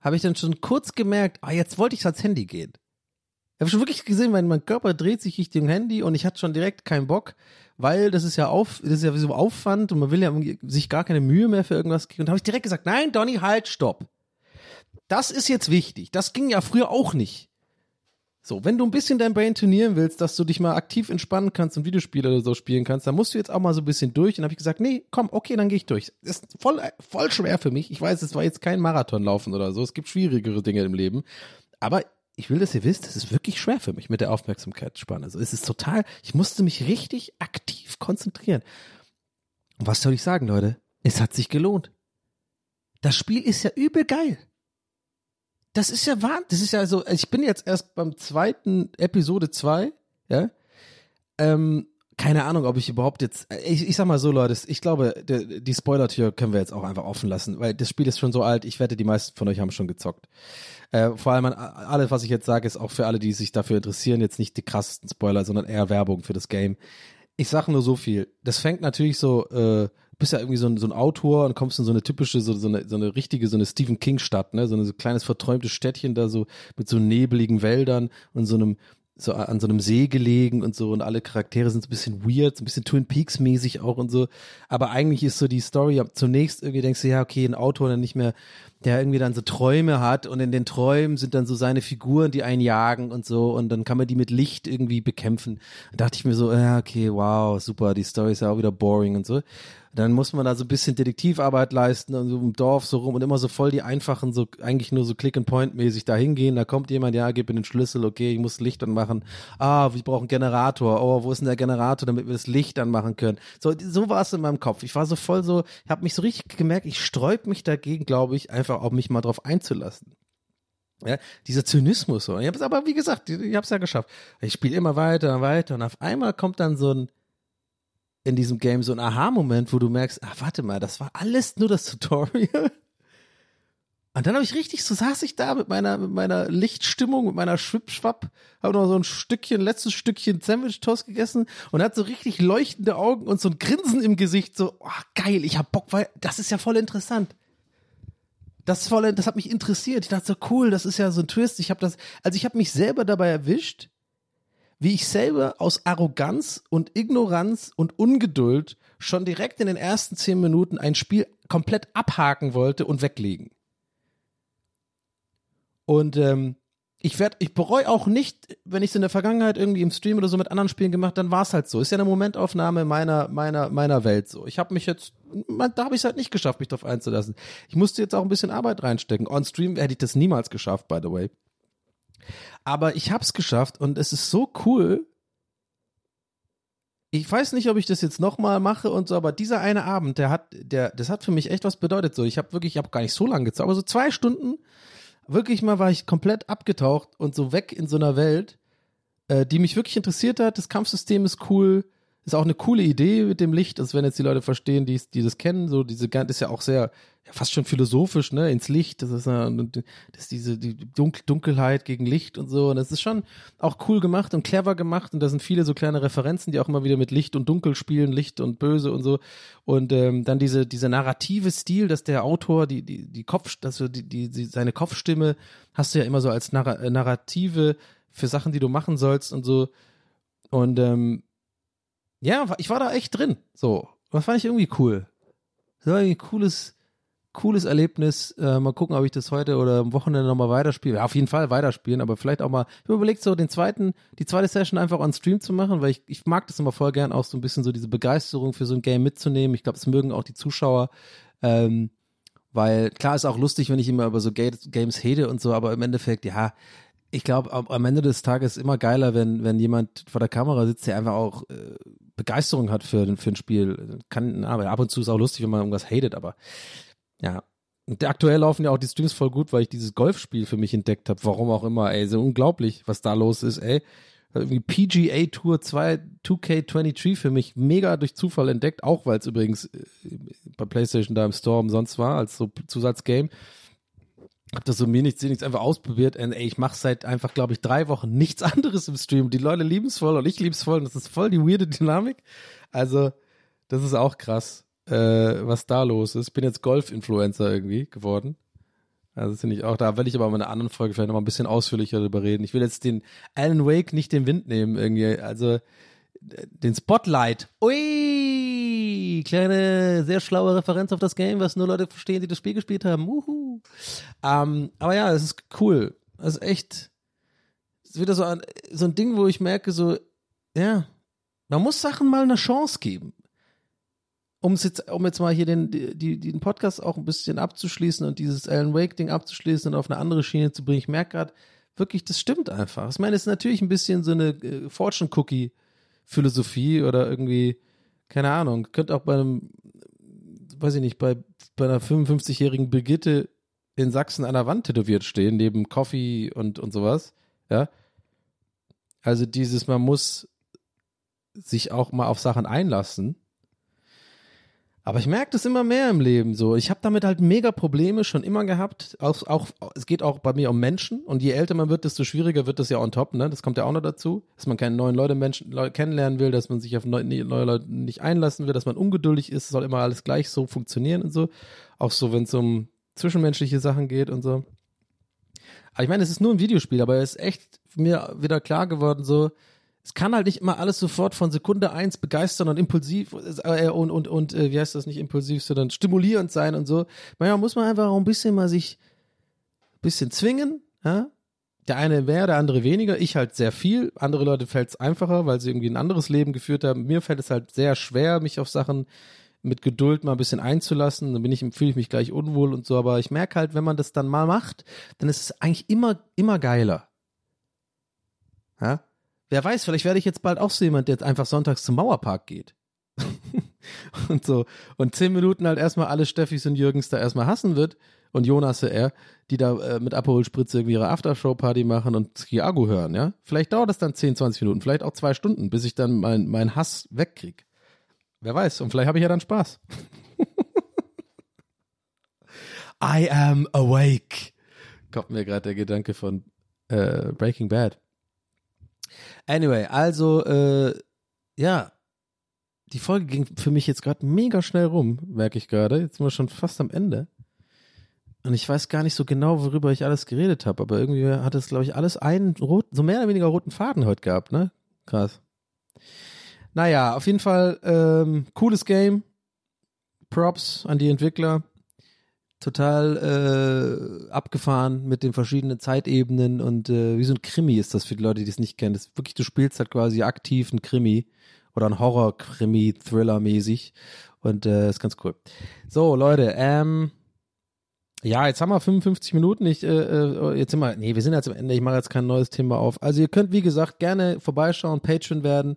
S2: habe ich dann schon kurz gemerkt, ah, jetzt wollte ich ans Handy gehen. Habe schon wirklich gesehen, mein, mein Körper dreht sich Richtung Handy und ich hatte schon direkt keinen Bock, weil das ist ja auf, das ist ja so Aufwand und man will ja sich gar keine Mühe mehr für irgendwas geben. Und habe ich direkt gesagt, nein, Donny, halt, stopp. Das ist jetzt wichtig. Das ging ja früher auch nicht. So, wenn du ein bisschen dein Brain trainieren willst, dass du dich mal aktiv entspannen kannst und Videospiele oder so spielen kannst, dann musst du jetzt auch mal so ein bisschen durch. Und habe ich gesagt, nee, komm, okay, dann gehe ich durch. Das ist voll, voll schwer für mich. Ich weiß, es war jetzt kein Marathonlaufen oder so. Es gibt schwierigere Dinge im Leben. Aber ich will, dass ihr wisst, es ist wirklich schwer für mich mit der Aufmerksamkeitsspanne. Also es ist total, ich musste mich richtig aktiv konzentrieren. Und was soll ich sagen, Leute? Es hat sich gelohnt. Das Spiel ist ja übel geil. Das ist ja wahr, das ist ja so, ich bin jetzt erst beim zweiten Episode 2, ja. Ähm, keine Ahnung, ob ich überhaupt jetzt, ich, ich sag mal so, Leute, ich glaube, die, die Spoiler-Tür können wir jetzt auch einfach offen lassen, weil das Spiel ist schon so alt, ich wette, die meisten von euch haben schon gezockt. Äh, vor allem, an, alles, was ich jetzt sage, ist auch für alle, die sich dafür interessieren, jetzt nicht die krassesten Spoiler, sondern eher Werbung für das Game. Ich sag nur so viel. Das fängt natürlich so, äh, bist ja irgendwie so ein, so ein Autor und kommst in so eine typische, so, so, eine, so eine richtige, so eine Stephen King-Stadt, ne? So ein so kleines verträumtes Städtchen da so mit so nebligen Wäldern und so einem, so an so einem See gelegen und so und alle Charaktere sind so ein bisschen weird, so ein bisschen Twin Peaks mäßig auch und so. Aber eigentlich ist so die Story, zunächst irgendwie denkst du, ja, okay, ein Autor, der nicht mehr, der irgendwie dann so Träume hat und in den Träumen sind dann so seine Figuren, die einen jagen und so und dann kann man die mit Licht irgendwie bekämpfen. Da dachte ich mir so, ja, okay, wow, super, die Story ist ja auch wieder boring und so dann muss man da so ein bisschen Detektivarbeit leisten und so im Dorf so rum und immer so voll die einfachen, so eigentlich nur so Click-and-Point-mäßig da hingehen. Da kommt jemand, ja, gib mir den Schlüssel, okay, ich muss Licht anmachen. Ah, wir brauchen Generator. Oh, wo ist denn der Generator, damit wir das Licht anmachen können? So, so war es in meinem Kopf. Ich war so voll so, ich habe mich so richtig gemerkt, ich sträub mich dagegen, glaube ich, einfach auch mich mal drauf einzulassen. Ja, dieser Zynismus so. Ich habe es aber, wie gesagt, ich habe es ja geschafft. Ich spiele immer weiter und weiter und auf einmal kommt dann so ein in diesem Game so ein Aha-Moment, wo du merkst, ah, warte mal, das war alles nur das Tutorial. Und dann habe ich richtig, so saß ich da mit meiner, mit meiner Lichtstimmung, mit meiner Schwippschwapp, habe noch so ein Stückchen, letztes Stückchen Sandwich-Toast gegessen und hat so richtig leuchtende Augen und so ein Grinsen im Gesicht, so, oh, geil, ich hab Bock, weil das ist ja voll interessant. Das voll, das hat mich interessiert. Ich dachte so, cool, das ist ja so ein Twist. Ich habe das, also ich habe mich selber dabei erwischt, wie ich selber aus Arroganz und Ignoranz und Ungeduld schon direkt in den ersten zehn Minuten ein Spiel komplett abhaken wollte und weglegen. Und ähm, ich werde, ich bereue auch nicht, wenn ich es in der Vergangenheit irgendwie im Stream oder so mit anderen Spielen gemacht, dann war es halt so. Ist ja eine Momentaufnahme meiner meiner meiner Welt so. Ich habe mich jetzt, da habe ich es halt nicht geschafft, mich drauf einzulassen. Ich musste jetzt auch ein bisschen Arbeit reinstecken. On Stream hätte ich das niemals geschafft, by the way. Aber ich hab's geschafft und es ist so cool. Ich weiß nicht, ob ich das jetzt nochmal mache und so, aber dieser eine Abend, der hat, der, das hat für mich echt was bedeutet. So, ich habe wirklich, ich habe gar nicht so lange gezockt, aber so zwei Stunden, wirklich mal war ich komplett abgetaucht und so weg in so einer Welt, äh, die mich wirklich interessiert hat. Das Kampfsystem ist cool, ist auch eine coole Idee mit dem Licht, also wenn jetzt die Leute verstehen, die, die das kennen, so diese ist ja auch sehr, ja, fast schon philosophisch, ne, ins Licht, das ist, ja, das ist diese die Dunkel Dunkelheit gegen Licht und so und das ist schon auch cool gemacht und clever gemacht und da sind viele so kleine Referenzen, die auch immer wieder mit Licht und Dunkel spielen, Licht und Böse und so und ähm, dann diese diese narrative Stil, dass der Autor die die die Kopf, dass du die, die, die seine Kopfstimme hast du ja immer so als Narr Narrative für Sachen, die du machen sollst und so und ähm, ja, ich war da echt drin. So, das fand ich irgendwie cool. Das war ein cooles, cooles Erlebnis. Äh, mal gucken, ob ich das heute oder am Wochenende nochmal weiterspiele. Ja, auf jeden Fall weiterspielen, aber vielleicht auch mal. Ich habe überlegt, so den zweiten, die zweite Session einfach on Stream zu machen, weil ich, ich mag das immer voll gern auch so ein bisschen so diese Begeisterung für so ein Game mitzunehmen. Ich glaube, das mögen auch die Zuschauer. Ähm, weil klar ist auch lustig, wenn ich immer über so Games hate und so, aber im Endeffekt, ja, ich glaube, am Ende des Tages immer geiler, wenn, wenn jemand vor der Kamera sitzt, der einfach auch äh, Begeisterung hat für, für ein Spiel. Kann, aber ab und zu ist auch lustig, wenn man irgendwas hatet, aber ja. Und aktuell laufen ja auch die Streams voll gut, weil ich dieses Golfspiel für mich entdeckt habe. Warum auch immer, ey, so unglaublich, was da los ist, ey. Irgendwie PGA Tour 2 2K23 für mich mega durch Zufall entdeckt, auch weil es übrigens äh, bei PlayStation da im Store umsonst war, als so Zusatzgame hab das so mir nichts, nichts einfach ausprobiert und ey, ich mache seit einfach, glaube ich, drei Wochen nichts anderes im Stream. Die Leute lieben es voll und ich lieb's voll und das ist voll die weirde Dynamik. Also, das ist auch krass. äh, was da los ist. Bin jetzt Golf-Influencer irgendwie geworden. Also finde ich auch, da will ich aber in einer anderen Folge vielleicht noch mal ein bisschen ausführlicher darüber reden. Ich will jetzt den Alan Wake nicht den Wind nehmen irgendwie, also den Spotlight. Ui, kleine, sehr schlaue Referenz auf das Game, was nur Leute verstehen, die das Spiel gespielt haben. Uhu. Ähm, aber ja, es ist cool. Es ist echt, ist wieder so ein, so ein Ding, wo ich merke, so, ja, man muss Sachen mal eine Chance geben. Um jetzt, um jetzt mal hier den, die, den Podcast auch ein bisschen abzuschließen und dieses Alan Wake-Ding abzuschließen und auf eine andere Schiene zu bringen. Ich merke gerade, wirklich, das stimmt einfach. Ich meine, es ist natürlich ein bisschen so eine äh, Fortune-Cookie-Philosophie oder irgendwie, keine Ahnung, könnte auch bei einem, weiß ich nicht, bei, bei einer 55-jährigen Brigitte in Sachsen an der Wand tätowiert stehen, neben Coffee und, und sowas. Ja. Also dieses, man muss sich auch mal auf Sachen einlassen aber ich merke das immer mehr im Leben so. Ich habe damit halt mega Probleme schon immer gehabt. Auch, auch, es geht auch bei mir um Menschen. Und je älter man wird, desto schwieriger wird das ja on top. Ne? Das kommt ja auch noch dazu, dass man keine neuen Leute, Menschen Leute kennenlernen will, dass man sich auf neue, neue Leute nicht einlassen will, dass man ungeduldig ist. Es soll immer alles gleich so funktionieren und so. Auch so, wenn es um zwischenmenschliche Sachen geht und so. Aber ich meine, es ist nur ein Videospiel, aber es ist echt mir wieder klar geworden, so, es kann halt nicht immer alles sofort von Sekunde eins begeistern und impulsiv äh, und, und, und äh, wie heißt das nicht impulsiv, sondern stimulierend sein und so. Manchmal muss man einfach auch ein bisschen mal sich ein bisschen zwingen, ja. Der eine mehr, der andere weniger. Ich halt sehr viel. Andere Leute fällt es einfacher, weil sie irgendwie ein anderes Leben geführt haben. Mir fällt es halt sehr schwer, mich auf Sachen mit Geduld mal ein bisschen einzulassen. Dann bin ich, fühle ich mich gleich unwohl und so. Aber ich merke halt, wenn man das dann mal macht, dann ist es eigentlich immer, immer geiler. Ja? Wer weiß, vielleicht werde ich jetzt bald auch so jemand, der jetzt einfach sonntags zum Mauerpark geht. und so. Und zehn Minuten halt erstmal alle Steffis und Jürgens da erstmal hassen wird. Und Jonas er, die da äh, mit Aperol-Spritze irgendwie ihre Aftershow-Party machen und Skiago hören, ja? Vielleicht dauert das dann 10, 20 Minuten, vielleicht auch zwei Stunden, bis ich dann meinen mein Hass wegkrieg. Wer weiß, und vielleicht habe ich ja dann Spaß. I am awake. Kommt mir gerade der Gedanke von äh, Breaking Bad. Anyway, also, äh, ja, die Folge ging für mich jetzt gerade mega schnell rum, merke ich gerade. Jetzt sind wir schon fast am Ende. Und ich weiß gar nicht so genau, worüber ich alles geredet habe, aber irgendwie hat es, glaube ich, alles einen roten, so mehr oder weniger roten Faden heute gehabt, ne? Krass. Naja, auf jeden Fall ähm, cooles Game. Props an die Entwickler total äh, abgefahren mit den verschiedenen Zeitebenen und äh, wie so ein Krimi ist das für die Leute, die es nicht kennen. Das ist wirklich, du spielst halt quasi aktiv ein Krimi oder ein Horror-Krimi, Thriller-mäßig und äh, ist ganz cool. So, Leute, ähm, ja, jetzt haben wir 55 Minuten. Ich, äh, äh, jetzt sind wir, nee, wir sind jetzt am Ende. Ich mache jetzt kein neues Thema auf. Also ihr könnt, wie gesagt, gerne vorbeischauen, Patreon werden.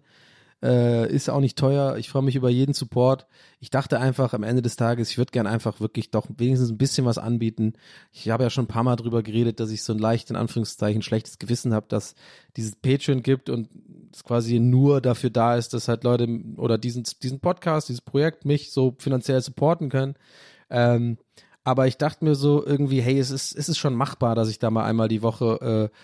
S2: Äh, ist auch nicht teuer. Ich freue mich über jeden Support. Ich dachte einfach am Ende des Tages, ich würde gern einfach wirklich doch wenigstens ein bisschen was anbieten. Ich habe ja schon ein paar Mal drüber geredet, dass ich so ein leicht in Anführungszeichen schlechtes Gewissen habe, dass dieses Patreon gibt und es quasi nur dafür da ist, dass halt Leute oder diesen, diesen Podcast, dieses Projekt mich so finanziell supporten können. Ähm, aber ich dachte mir so irgendwie, hey, es ist, es ist schon machbar, dass ich da mal einmal die Woche äh,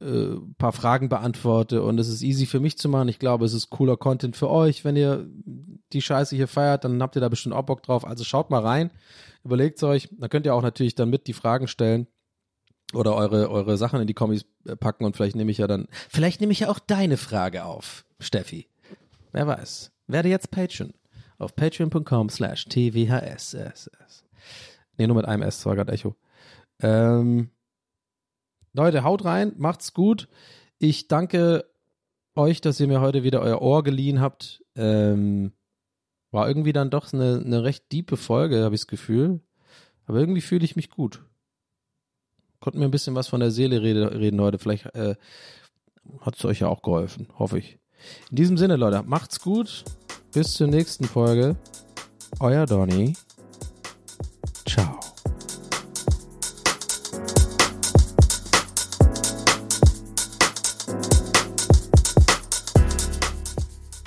S2: äh, paar Fragen beantworte und es ist easy für mich zu machen. Ich glaube, es ist cooler Content für euch. Wenn ihr die Scheiße hier feiert, dann habt ihr da bestimmt auch Bock drauf. Also schaut mal rein, überlegt euch. Da könnt ihr auch natürlich dann mit die Fragen stellen oder eure, eure Sachen in die Kommis packen und vielleicht nehme ich ja dann, vielleicht nehme ich ja auch deine Frage auf, Steffi. Wer weiß. Werde jetzt Patreon auf patreon.com slash tvhs. Nee, nur mit einem S, zwar gerade Echo. Ähm, Leute, haut rein, macht's gut. Ich danke euch, dass ihr mir heute wieder euer Ohr geliehen habt. Ähm, war irgendwie dann doch eine, eine recht diepe Folge, habe ich das Gefühl. Aber irgendwie fühle ich mich gut. Konnten mir ein bisschen was von der Seele rede, reden heute. Vielleicht äh, hat es euch ja auch geholfen, hoffe ich. In diesem Sinne, Leute, macht's gut. Bis zur nächsten Folge. Euer Donny. Ciao.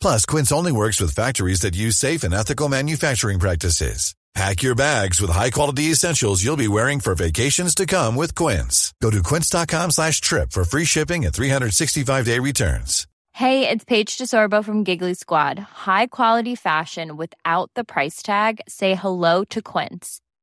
S3: Plus, Quince only works with factories that use safe and ethical manufacturing practices. Pack your bags with high-quality essentials you'll be wearing for vacations to come with Quince. Go to quince.com slash trip for free shipping and 365-day returns.
S4: Hey, it's Paige DeSorbo from Giggly Squad. High quality fashion without the price tag. Say hello to Quince.